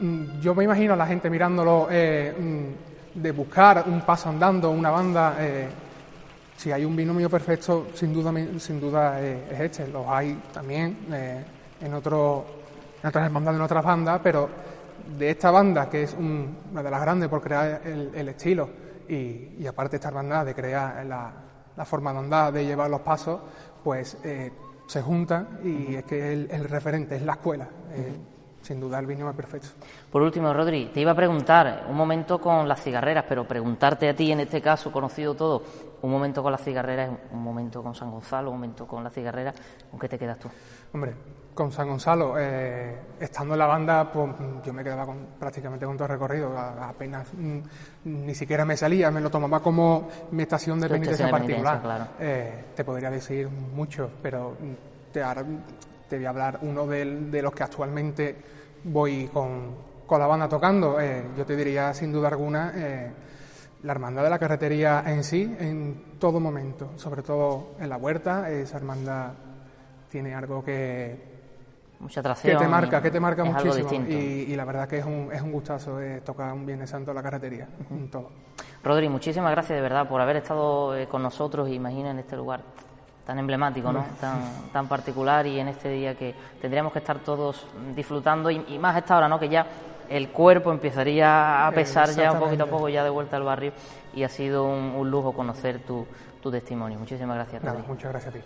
S9: mm, yo me imagino a la gente mirándolo eh, mm, de buscar un paso andando, una banda. Eh, si hay un binomio perfecto, sin duda, sin duda es este. Los hay también en, otro, en otras hermandades, en otras bandas, pero de esta banda, que es una de las grandes por crear el, estilo, y, aparte esta hermandad de crear la, forma de andar, de llevar los pasos, pues eh, se juntan y es que el, el referente es la escuela. Eh, sin duda el vino es perfecto.
S1: Por último, Rodri, te iba a preguntar un momento con las cigarreras, pero preguntarte a ti en este caso, conocido todo, un momento con las cigarreras, un momento con San Gonzalo, un momento con la cigarrera, ¿con qué te quedas tú?
S9: Hombre, con San Gonzalo, eh, estando en la banda, pues yo me quedaba con, prácticamente con todo el recorrido, apenas mm, ni siquiera me salía, me lo tomaba como mi estación de penitencia particular. Eh, te podría decir mucho, pero te, te voy a hablar uno de, los que actualmente voy con, la banda tocando. Eh, yo te diría, sin duda alguna, la hermandad de la carretería en sí, en todo momento, sobre todo en la huerta, esa hermandad tiene algo que
S1: mucha atracción.
S9: Que te marca, que te marca muchísimo. Y, la verdad que es un, es un gustazo eh, tocar un Viernes Santo en la carretería. todo.
S1: Rodri, muchísimas gracias de verdad por haber estado eh, con nosotros, imagina, en este lugar tan emblemático, ¿no? tan, tan particular y en este día que tendríamos que estar todos disfrutando y, más a esta hora, ¿no? que ya el cuerpo empezaría a pesar ya un poquito a poco ya de vuelta al barrio y ha sido un, lujo conocer tu, tu testimonio. Muchísimas gracias.
S9: Rodri. muchas gracias a ti.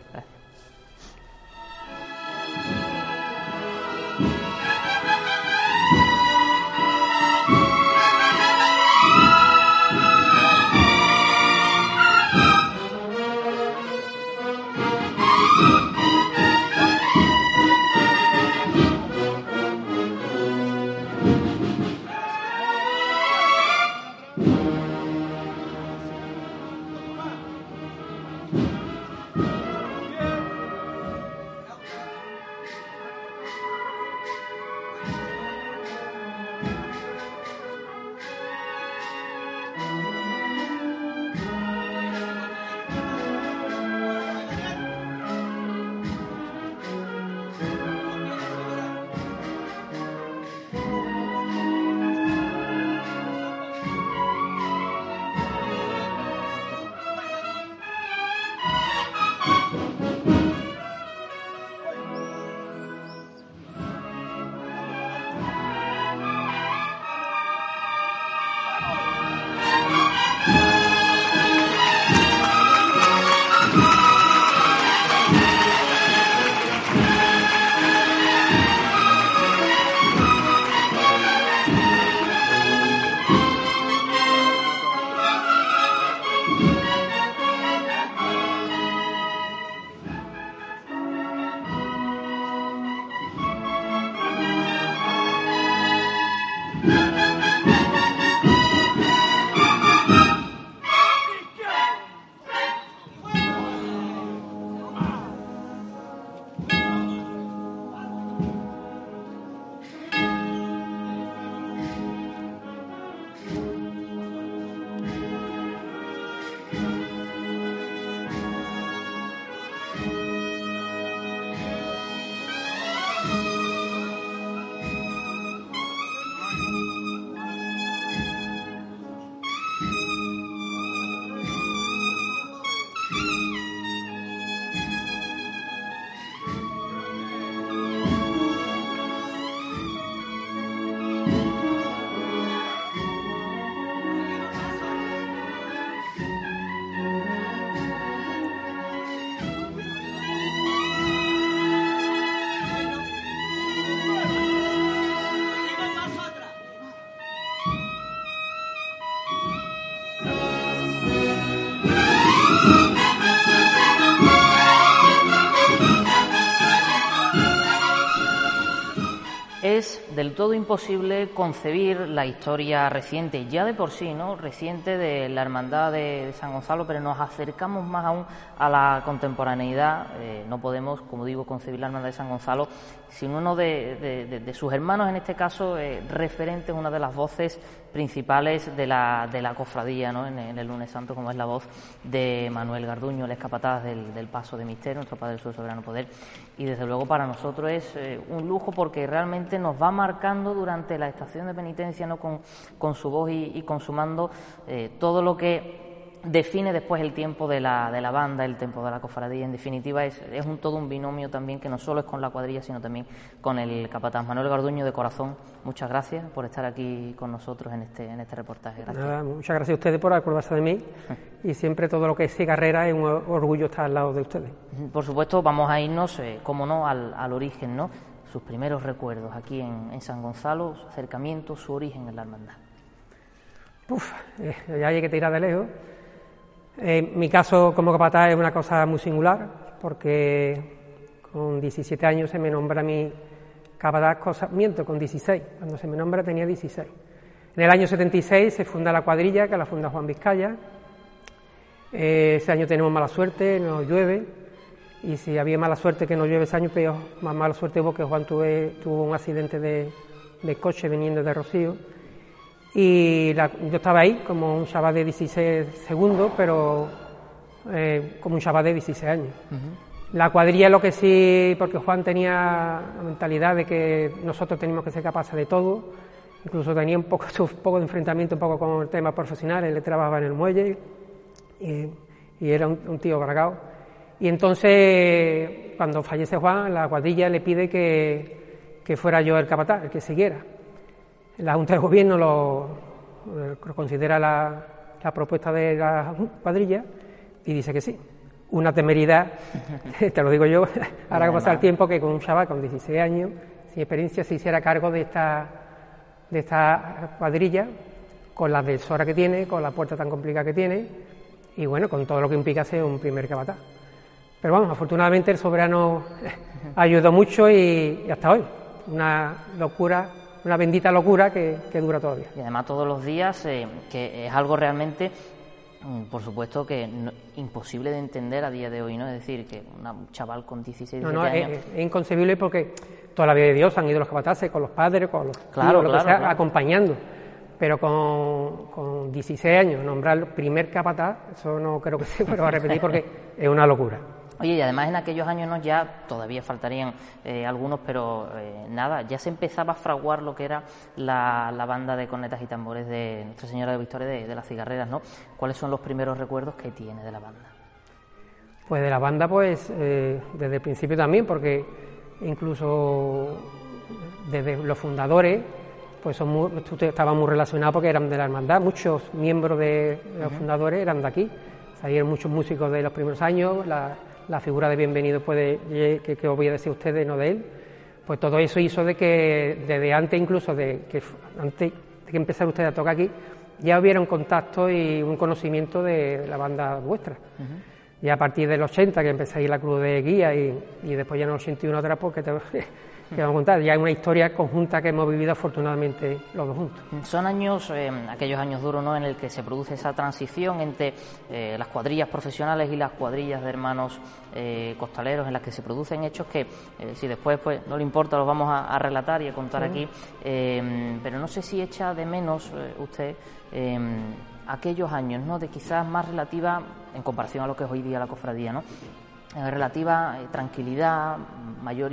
S1: Del todo imposible concebir la historia reciente, ya de por sí, ¿no? Reciente de la Hermandad de, San Gonzalo, pero nos acercamos más aún a la contemporaneidad. Eh, no podemos, como digo, concebir la Hermandad de San Gonzalo sin uno de, sus hermanos, en este caso, eh, referente, una de las voces principales de la, de la cofradía ¿no? en, el lunes santo, como es la voz de Manuel Garduño, el escapataz del, Paso de Misterio, nuestro Padre del Soberano Poder. Y desde luego para nosotros es eh, un lujo porque realmente nos va marcando durante la estación de penitencia ¿no? con, con su voz y, con su mando eh, todo lo que define después el tiempo de la, de la banda, el tiempo de la cofradía. En definitiva, es, es un, todo un binomio también que no solo es con la cuadrilla, sino también con el capataz. Manuel Garduño, de corazón, muchas gracias por estar aquí con nosotros en este, en este reportaje.
S10: muchas gracias a ustedes por acordarse de mí y siempre todo lo que es cigarrera es un orgullo estar al lado de ustedes.
S1: Por supuesto, vamos a irnos, eh, como no, al, al origen, ¿no? sus primeros recuerdos aquí en, San Gonzalo, su acercamiento, su origen en la hermandad.
S10: Uf, eh, ya hay que tirar de lejos. En mi caso como capataz es una cosa muy singular, porque con 17 años se me nombra mí capataz, miento, con 16, cuando se me nombra tenía 16. En el año 76 se funda la cuadrilla, que la funda Juan Vizcaya. Eh, ese año tenemos mala suerte, nos llueve, y si había mala suerte que no llueve ese año, peor, más mala suerte hubo que Juan tuvo un accidente de, coche viniendo de Rocío. Y yo estaba ahí como un chaval de 16 segundos, pero eh, como un chaval de 16 años. La cuadrilla lo que sí, porque Juan tenía la mentalidad de que nosotros teníamos que ser capaces de todo, incluso tenía un poco, un poco de enfrentamiento un poco con el tema profesional, él trabajaba en el muelle y, era un, tío bragado. Y entonces, cuando fallece Juan, la cuadrilla le pide que, fuera yo el capataz, el que siguiera. La Junta de Gobierno lo, considera la, propuesta de la cuadrilla y dice que sí. Una temeridad, te lo digo yo, ahora que pasa el tiempo, que con un chaval con 16 años, sin experiencia, se hiciera cargo de esta, de esta cuadrilla, con la deshora que tiene, con la puerta tan complicada que tiene, y bueno, con todo lo que implica ser un primer capataz. Pero vamos, afortunadamente el soberano ayudó mucho y, hasta hoy. Una locura, una bendita locura que, dura todavía.
S1: Y además todos los días, eh, que es algo realmente, mm, por supuesto, que imposible de entender a día de hoy, ¿no? Es decir, que un chaval con 16, 17 no,
S10: años... Es, es, inconcebible porque toda la vida de Dios han ido los capataces con los padres, con los claro, lo que sea, acompañando pero con, con 16 años nombrar primer capataz, eso no creo que se vuelva a repetir porque es una locura.
S1: Oye, y además en aquellos años ¿no? ya todavía faltarían eh, algunos, pero eh, nada, ya se empezaba a fraguar lo que era la, banda de cornetas y tambores de Nuestra Señora de Victoria de, las Cigarreras, ¿no? ¿Cuáles son los primeros recuerdos que tiene de la banda?
S10: Pues de la banda, pues eh, desde el principio también, porque incluso desde los fundadores, pues son muy, estaban muy relacionados porque eran de la hermandad, muchos miembros de, los fundadores eran de aquí, salieron muchos músicos de los primeros años, la, figura de bienvenido puede que, que os voy a decir ustedes, no de él, pues todo eso hizo de que desde antes incluso de que antes de que empezara usted a tocar aquí, ya hubiera un contacto y un conocimiento de la banda vuestra. Y a partir del 80 que empezáis la cruz de guía y, después ya en el 81 otra, porque te, que vamos a contar. Ya es una historia conjunta que hemos vivido afortunadamente los dos juntos.
S1: Son años, eh, aquellos años duros, ¿no?, en el que se produce esa transición entre eh, las cuadrillas profesionales y las cuadrillas de hermanos eh, costaleros, en las que se producen hechos que, si después pues no le importa, los vamos a, relatar y a contar aquí. pero no sé si echa de menos usted aquellos años, ¿no?, de quizás más relativa en comparación a lo que es hoy día la cofradía, ¿no? relativa tranquilidad, mayor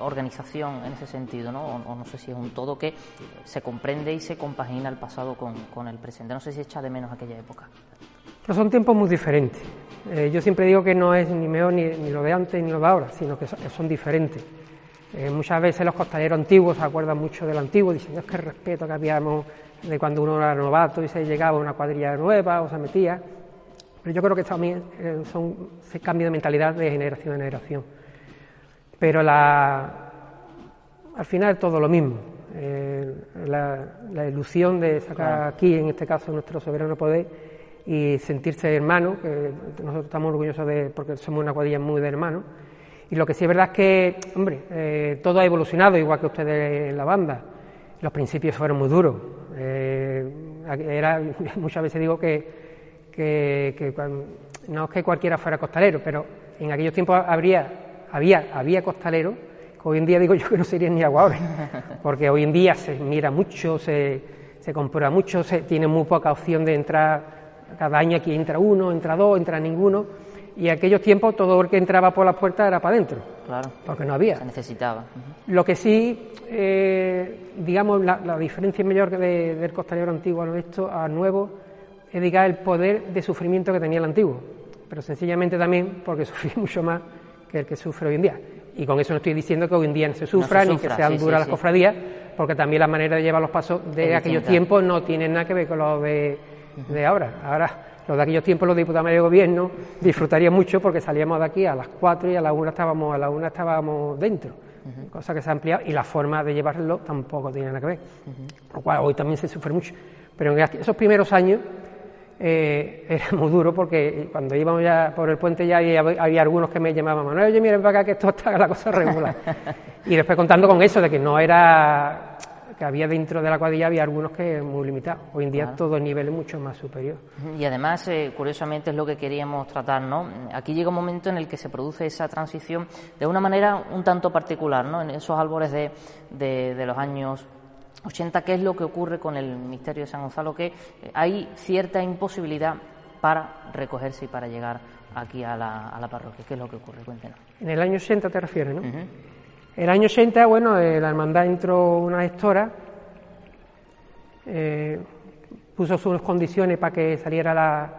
S1: organización en ese sentido, ¿no? O, no sé si es un todo que se comprende y se compagina el pasado con, el presente. No sé si echa de menos aquella época.
S10: Pero son tiempos muy diferentes. Eh, yo siempre digo que no es ni mejor ni, lo de antes ni lo de ahora, sino que son, diferentes. Eh, muchas veces los costaleros antiguos se acuerdan mucho del antiguo, dicen, es que el respeto que habíamos de cuando uno era novato y se llegaba a una cuadrilla nueva o se metía. Pero yo creo que también son cambio de mentalidad de generación en generación. Pero la, al final es todo lo mismo. Eh, la, ilusión de sacar aquí, en este caso, nuestro soberano poder y sentirse hermano, que nosotros estamos orgullosos de, porque somos una cuadrilla muy de hermanos. Y lo que sí es verdad es que, hombre, eh, todo ha evolucionado, igual que ustedes en la banda. Los principios fueron muy duros. Eh, era, muchas veces digo que, que, no es que cualquiera fuera costalero, pero en aquellos tiempos habría había, había costaleros, que hoy en día digo yo que no serían ni aguables, porque hoy en día se mira mucho, se, se comprueba mucho, se tiene muy poca opción de entrar, cada año aquí entra uno, entra dos, entra ninguno, y en aquellos tiempos todo el que entraba por las puertas era para adentro,
S1: claro,
S10: porque no había.
S1: Se necesitaba.
S10: Lo que sí, eh, digamos, la, diferencia mayor de, del costalero antiguo a esto, a nuevo, es el poder de sufrimiento que tenía el antiguo, pero sencillamente también porque sufría mucho más que el que sufre hoy en día. Y con eso no estoy diciendo que hoy en día no se sufra, ni que sean duras las cofradías, porque también la manera de llevar los pasos de aquellos tiempos no tiene nada que ver con los de, ahora. Ahora, los de aquellos tiempos, los diputados de gobierno disfrutarían mucho porque salíamos de aquí a las 4 y a la 1 estábamos, a la una estábamos dentro. cosa que se ha ampliado y la forma de llevarlo tampoco tiene nada que ver, lo cual hoy también se sufre mucho. Pero en esos primeros años eh, era muy duro porque cuando íbamos ya por el puente ya había, algunos que me llamaban, Manuel, oye, miren para acá que esto está la cosa regular. y después contando con eso, de que no era que había dentro de la cuadrilla había algunos que muy limitados. Hoy en día todo el nivel es mucho más superior.
S1: Y además, eh, curiosamente, es lo que queríamos tratar, ¿no? Aquí llega un momento en el que se produce esa transición de una manera un tanto particular, ¿no? En esos árboles de, de los años 80, ¿qué es lo que ocurre con el misterio de San Gonzalo? Que hay cierta imposibilidad para recogerse y para llegar aquí a la, a la parroquia. ¿Qué es lo que ocurre? Cuéntenos.
S10: En el año 80 te refieres, ¿no? El año 80, bueno, eh, la hermandad entró una gestora, eh, puso sus condiciones para que saliera la,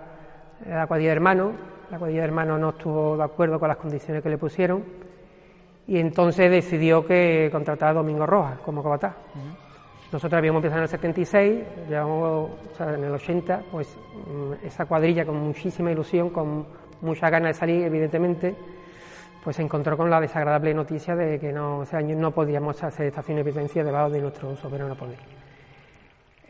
S10: la cuadrilla de hermanos. La cuadrilla de hermanos no estuvo de acuerdo con las condiciones que le pusieron y entonces decidió que contratara a Domingo Rojas como capataz. Nosotros habíamos empezado en el 76, llevamos o sea, en el 80, pues mm, esa cuadrilla con muchísima ilusión, con mucha ganas de salir, evidentemente, pues se encontró con la desagradable noticia de que no, ese año no podíamos hacer estación de penitencia debajo de nuestro soberano poder.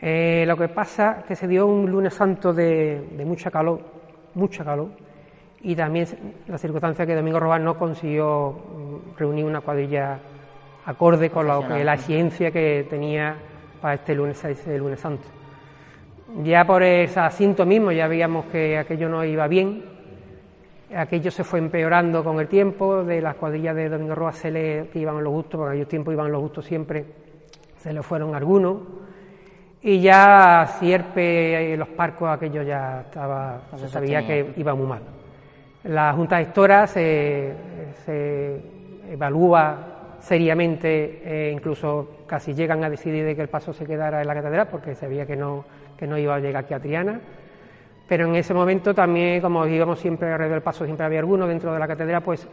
S10: Eh, lo que pasa es que se dio un lunes santo de, mucha calor, mucha calor, y también la circunstancia que Domingo Robán no consiguió mm, reunir una cuadrilla acorde con lo que la ciencia que tenía para este lunes, este lunes santo. Ya por ese asinto mismo ya veíamos que aquello no iba bien, aquello se fue empeorando con el tiempo, de las cuadrillas de Domingo Roa se le que iban los gustos, porque aquellos tiempos iban los gustos siempre, se le fueron algunos, y ya Cierpe, los parcos, aquello ya estaba, se sabía que iba muy mal. La Junta de Gestora se, se evalúa seriamente, e incluso casi llegan a decidir de que el paso se quedara en la catedral, porque sabía que no, que no iba a llegar aquí a Triana pero en ese momento también, como íbamos siempre alrededor del paso, siempre había alguno dentro de la catedral, pues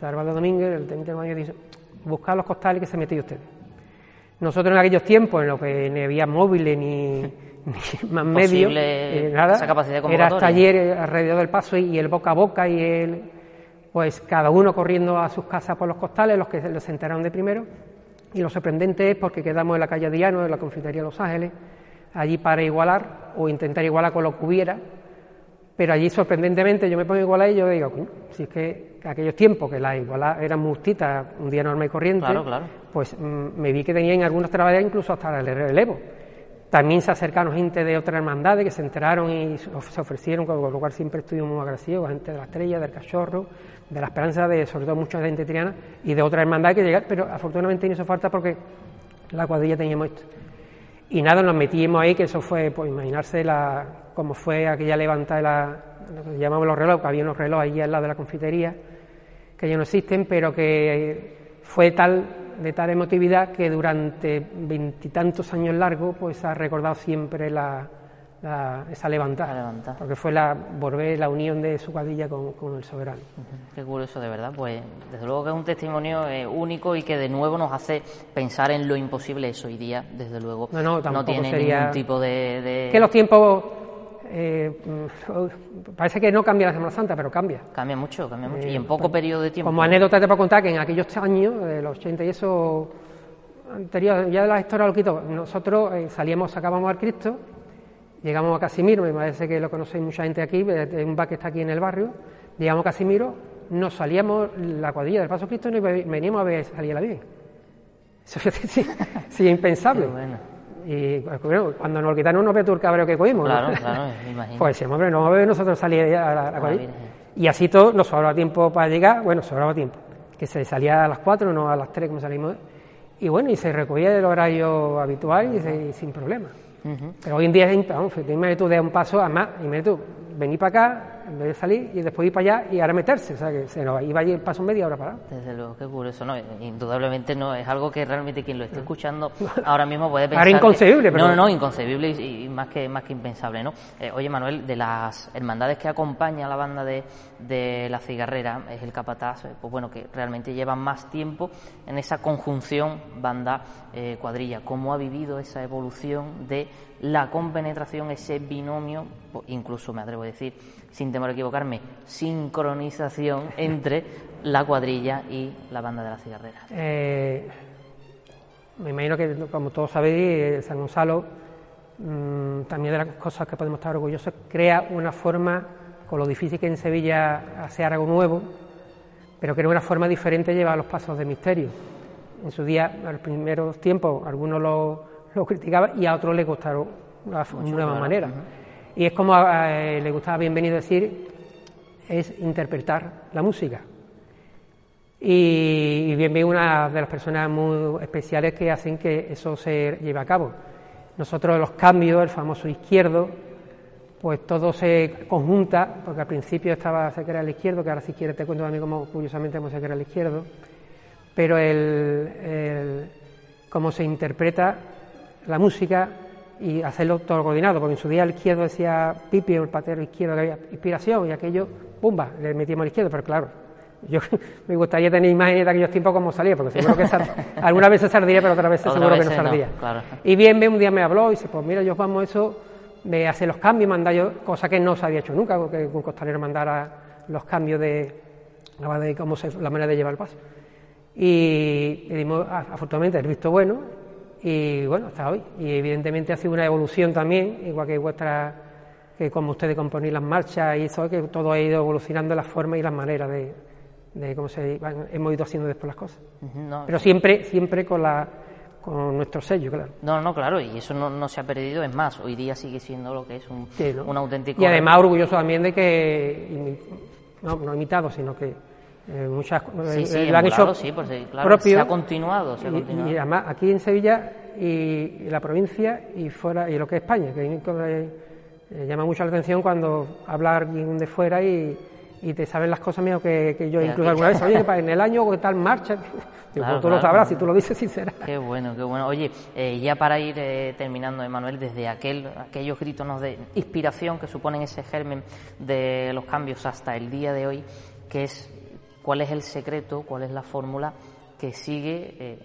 S10: Salvador Domínguez, el teniente de dice, buscar los costales que se metió usted. Nosotros en aquellos tiempos, en los que ni había móviles ni, más medios, eh, nada, alrededor del paso y, el boca a boca y el, pues cada uno corriendo a sus casas por los costales, los que se enteraron de primero. Y lo sorprendente es porque quedamos en la calle Diano, en la confitería Los Ángeles, allí para igualar o intentar igualar con lo que hubiera, pero allí sorprendentemente yo me pongo a igualar y yo digo, si es que aquellos tiempos que la igualdad eran justitas, un día normal y corriente, pues mm, me vi que tenían algunos trabajos incluso hasta el relevo. También se acercaron gente de otras hermandades que se enteraron y se ofrecieron, con lo cual siempre estuvimos muy agradecidos, gente de la estrella, del cachorro, de la esperanza, de sobre todo mucha gente triana y de otras hermandades que llegaron, pero afortunadamente no hizo falta porque la cuadrilla teníamos esto. Y nada, nos metimos ahí, que eso fue, pues imaginarse la, cómo fue aquella levantada de la, lo que llamamos los relojes, que había unos relojes allí al lado de la confitería, que ya no existen, pero que fue tal, de tal emotividad que durante veintitantos años largos, pues ha recordado siempre la, esa levantada, porque fue la volver la unión de su cuadrilla con, el soberano.
S1: Qué curioso, de verdad. Pues desde luego que es un testimonio eh, único y que de nuevo nos hace pensar en lo imposible eso hoy día, desde luego.
S10: No, no,
S1: no tiene ningún tipo de,
S10: Que los tiempos eh, parece que no cambia la Semana Santa, pero cambia.
S1: Cambia mucho, cambia mucho. y en poco periodo de tiempo.
S10: Como anécdota te puedo contar que en aquellos años, de los 80 y eso, anterior, ya de la historia lo quito, nosotros eh, salíamos, sacábamos al Cristo Llegamos a Casimiro, me parece que lo conocéis mucha gente aquí, es un bar que está aquí en el barrio. Llegamos a Casimiro, nos salíamos la cuadrilla del Paso Cristo y veníamos a ver salir la Virgen. Eso sí, sí, impensable. Y bueno, cuando nos quitaron no ve tú el cabreo que cogimos.
S1: Claro, claro, me imagino.
S10: Pues decíamos, hombre, no vamos a ver nosotros salir a la, cuadrilla. Y así todo, nos sobraba tiempo para llegar, bueno, sobraba tiempo. Que se salía a las 4, no a las 3 como salimos. Y bueno, y se recogía el horario habitual y sin problema. Pero hoy en día vamos, tú de un paso a más, imagínate tú, venir para acá, en vez de salir y después ir para allá y ahora meterse, o sea que se nos iba a ir el paso media hora para
S1: Desde luego, qué curioso, no, indudablemente no, es algo que realmente quien lo esté escuchando ahora mismo puede pensar...
S10: Ahora inconcebible,
S1: pero... No, no, inconcebible y, más, que, más que impensable, ¿no? Eh, oye, Manuel, de las hermandades que acompaña a la banda de, de la cigarrera, es el capataz, eh, pues bueno, que realmente lleva más tiempo en esa conjunción banda-cuadrilla, eh, ¿cómo ha vivido esa evolución de la compenetración, ese binomio, incluso me atrevo a decir, sin temor a equivocarme, sincronización entre la cuadrilla y la banda de la cigarrera?
S10: Eh, me imagino que, como todos sabéis, San Gonzalo, mm, también de las cosas que podemos estar orgullosos, crea una forma, con lo difícil que en Sevilla hacer algo nuevo, pero crea una forma diferente de llevar los pasos de misterio. En su día, en los primeros tiempos, algunos lo, lo criticaban y a otros les gustaron una nueva manera. Y es como eh, le gustaba bienvenido decir, es interpretar la música. Y, bien una de las personas muy especiales que hacen que eso se lleve a cabo. Nosotros los cambios, el famoso izquierdo, pues todo se conjunta, porque al principio estaba se crea el izquierdo, que ahora si quieres te cuento a mí cómo curiosamente cómo se crea el izquierdo, pero el, cómo se interpreta la música y hacerlo todo coordinado, porque en su día el izquierdo decía Pipi, el patero izquierdo, que había inspiración y aquello, ¡pumba!, le metíamos al izquierdo, pero claro, yo me gustaría tener imágenes de aquellos tiempos como salía, porque seguro que alguna vez se sardía, pero otra vez seguro que no sardía. Y bien, bien, un día me habló y dice, pues mira, yo vamos eso de hacer los cambios, mandar yo, cosa que no se había hecho nunca, que un costalero mandara los cambios de, de cómo se, la manera de llevar el paso. Y, dimos, afortunadamente, el visto bueno, y bueno, hasta hoy. Y evidentemente ha sido una evolución también, igual que vuestra, que como ustedes componéis las marchas y eso, que todo ha ido evolucionando las formas y las maneras de, de cómo se hemos ido haciendo después las cosas. Pero siempre, siempre con la con nuestro sello, claro.
S1: No, no, claro, y eso no, no se ha perdido, es más, hoy día sigue siendo lo que es un, un auténtico...
S10: Y además orgulloso también de que, no, no imitado, sino que eh, muchas
S1: sí, eh, sí, lo han hecho sí, pues, claro, propio, se ha continuado, se ha continuado.
S10: Y, además aquí en Sevilla y, la provincia y fuera y lo que es España, que eh, llama mucho la atención cuando habla alguien de fuera y y te saben las cosas mías que, yo incluso alguna vez, oye, en el año que tal marcha, pues tú lo sabrás si tú lo dices sincera.
S1: Qué bueno, qué bueno. Oye, eh, ya para ir eh, terminando, Emanuel, desde aquel, aquellos gritos de inspiración que suponen ese germen de los cambios hasta el día de hoy, que es cuál es el secreto, cuál es la fórmula que sigue eh,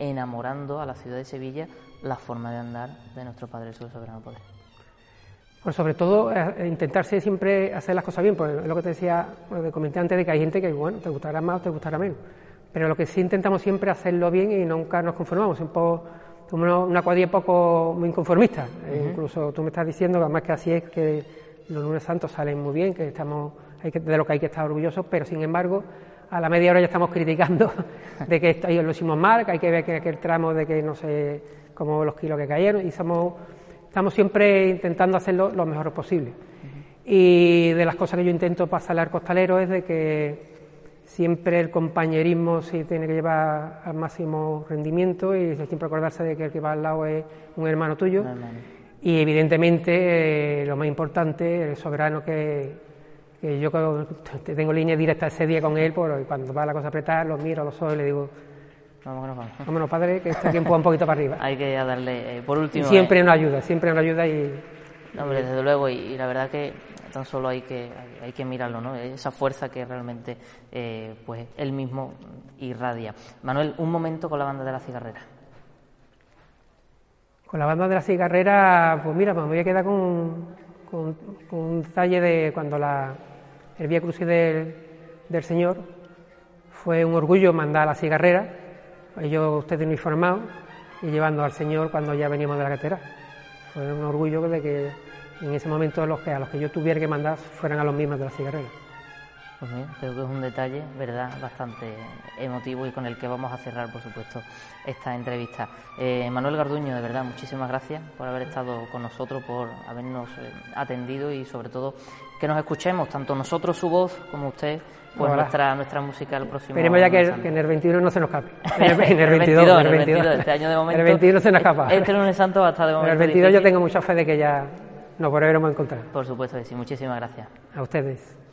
S1: enamorando a la ciudad de Sevilla la forma de andar de nuestro Padre Jesús Soberano Poder.
S10: Pues sobre todo eh, intentarse siempre hacer las cosas bien, pues lo que te decía, lo que comenté antes de que hay gente que, bueno, te gustará más o te gustará menos. Pero lo que sí intentamos siempre hacerlo bien y nunca nos conformamos, un poco, una, una cuadrilla poco muy inconformista. Eh, incluso tú me estás diciendo que además que así es que los lunes santos salen muy bien, que estamos, hay que, de lo que hay que estar orgullosos, pero sin embargo, a la media hora ya estamos criticando de que lo hicimos mal, que hay que ver que aquel tramo de que no sé cómo los kilos que cayeron y somos estamos siempre intentando hacerlo lo mejor posible. Y de las cosas que yo intento pasarle al costalero es de que siempre el compañerismo se tiene que llevar al máximo rendimiento y siempre acordarse de que el que va al lado es un hermano tuyo. Y evidentemente eh, lo más importante, el soberano que, que yo tengo línea directa ese día con él, por, cuando va la cosa a apretar, lo miro a los ojos y le digo, Vámonos, vamos. Vámonos, padre, que este tiempo va un poquito para arriba.
S1: Hay que darle, eh, por último...
S10: siempre eh, nos ayuda, siempre nos ayuda y...
S1: hombre, desde luego, y, la verdad que tan solo hay que, hay, que mirarlo, ¿no? Esa fuerza que realmente, eh, pues, él mismo irradia. Manuel, un momento con la banda de la cigarrera.
S10: Con la banda de la cigarrera, pues mira, me voy a quedar con, con, un detalle de cuando la, el Vía Crucis del, del Señor fue un orgullo mandar a la cigarrera ellos ustedes uniformados y llevando al Señor cuando ya veníamos de la catedral. Fue un orgullo de que en ese momento los que, a los que yo tuviera que mandar fueran a los mismos de la cigarrera.
S1: Pues creo que es un detalle, ¿verdad?, bastante emotivo y con el que vamos a cerrar, por supuesto, esta entrevista. Eh, Manuel Garduño, de verdad, muchísimas gracias por haber estado con nosotros, por habernos eh, atendido y, sobre todo, que nos escuchemos, tanto nosotros su voz como usted, pues nuestra, nuestra música el próximo
S10: Esperemos ya que, en el 21 no se nos escape. En
S1: el, 22, en el 22, este año de momento.
S10: En el 21 se nos escapa.
S1: Este lunes santo va a estar de momento.
S10: En el 22 yo tengo mucha fe de que ya nos volveremos a encontrar.
S1: Por supuesto que sí, muchísimas gracias.
S10: A ustedes.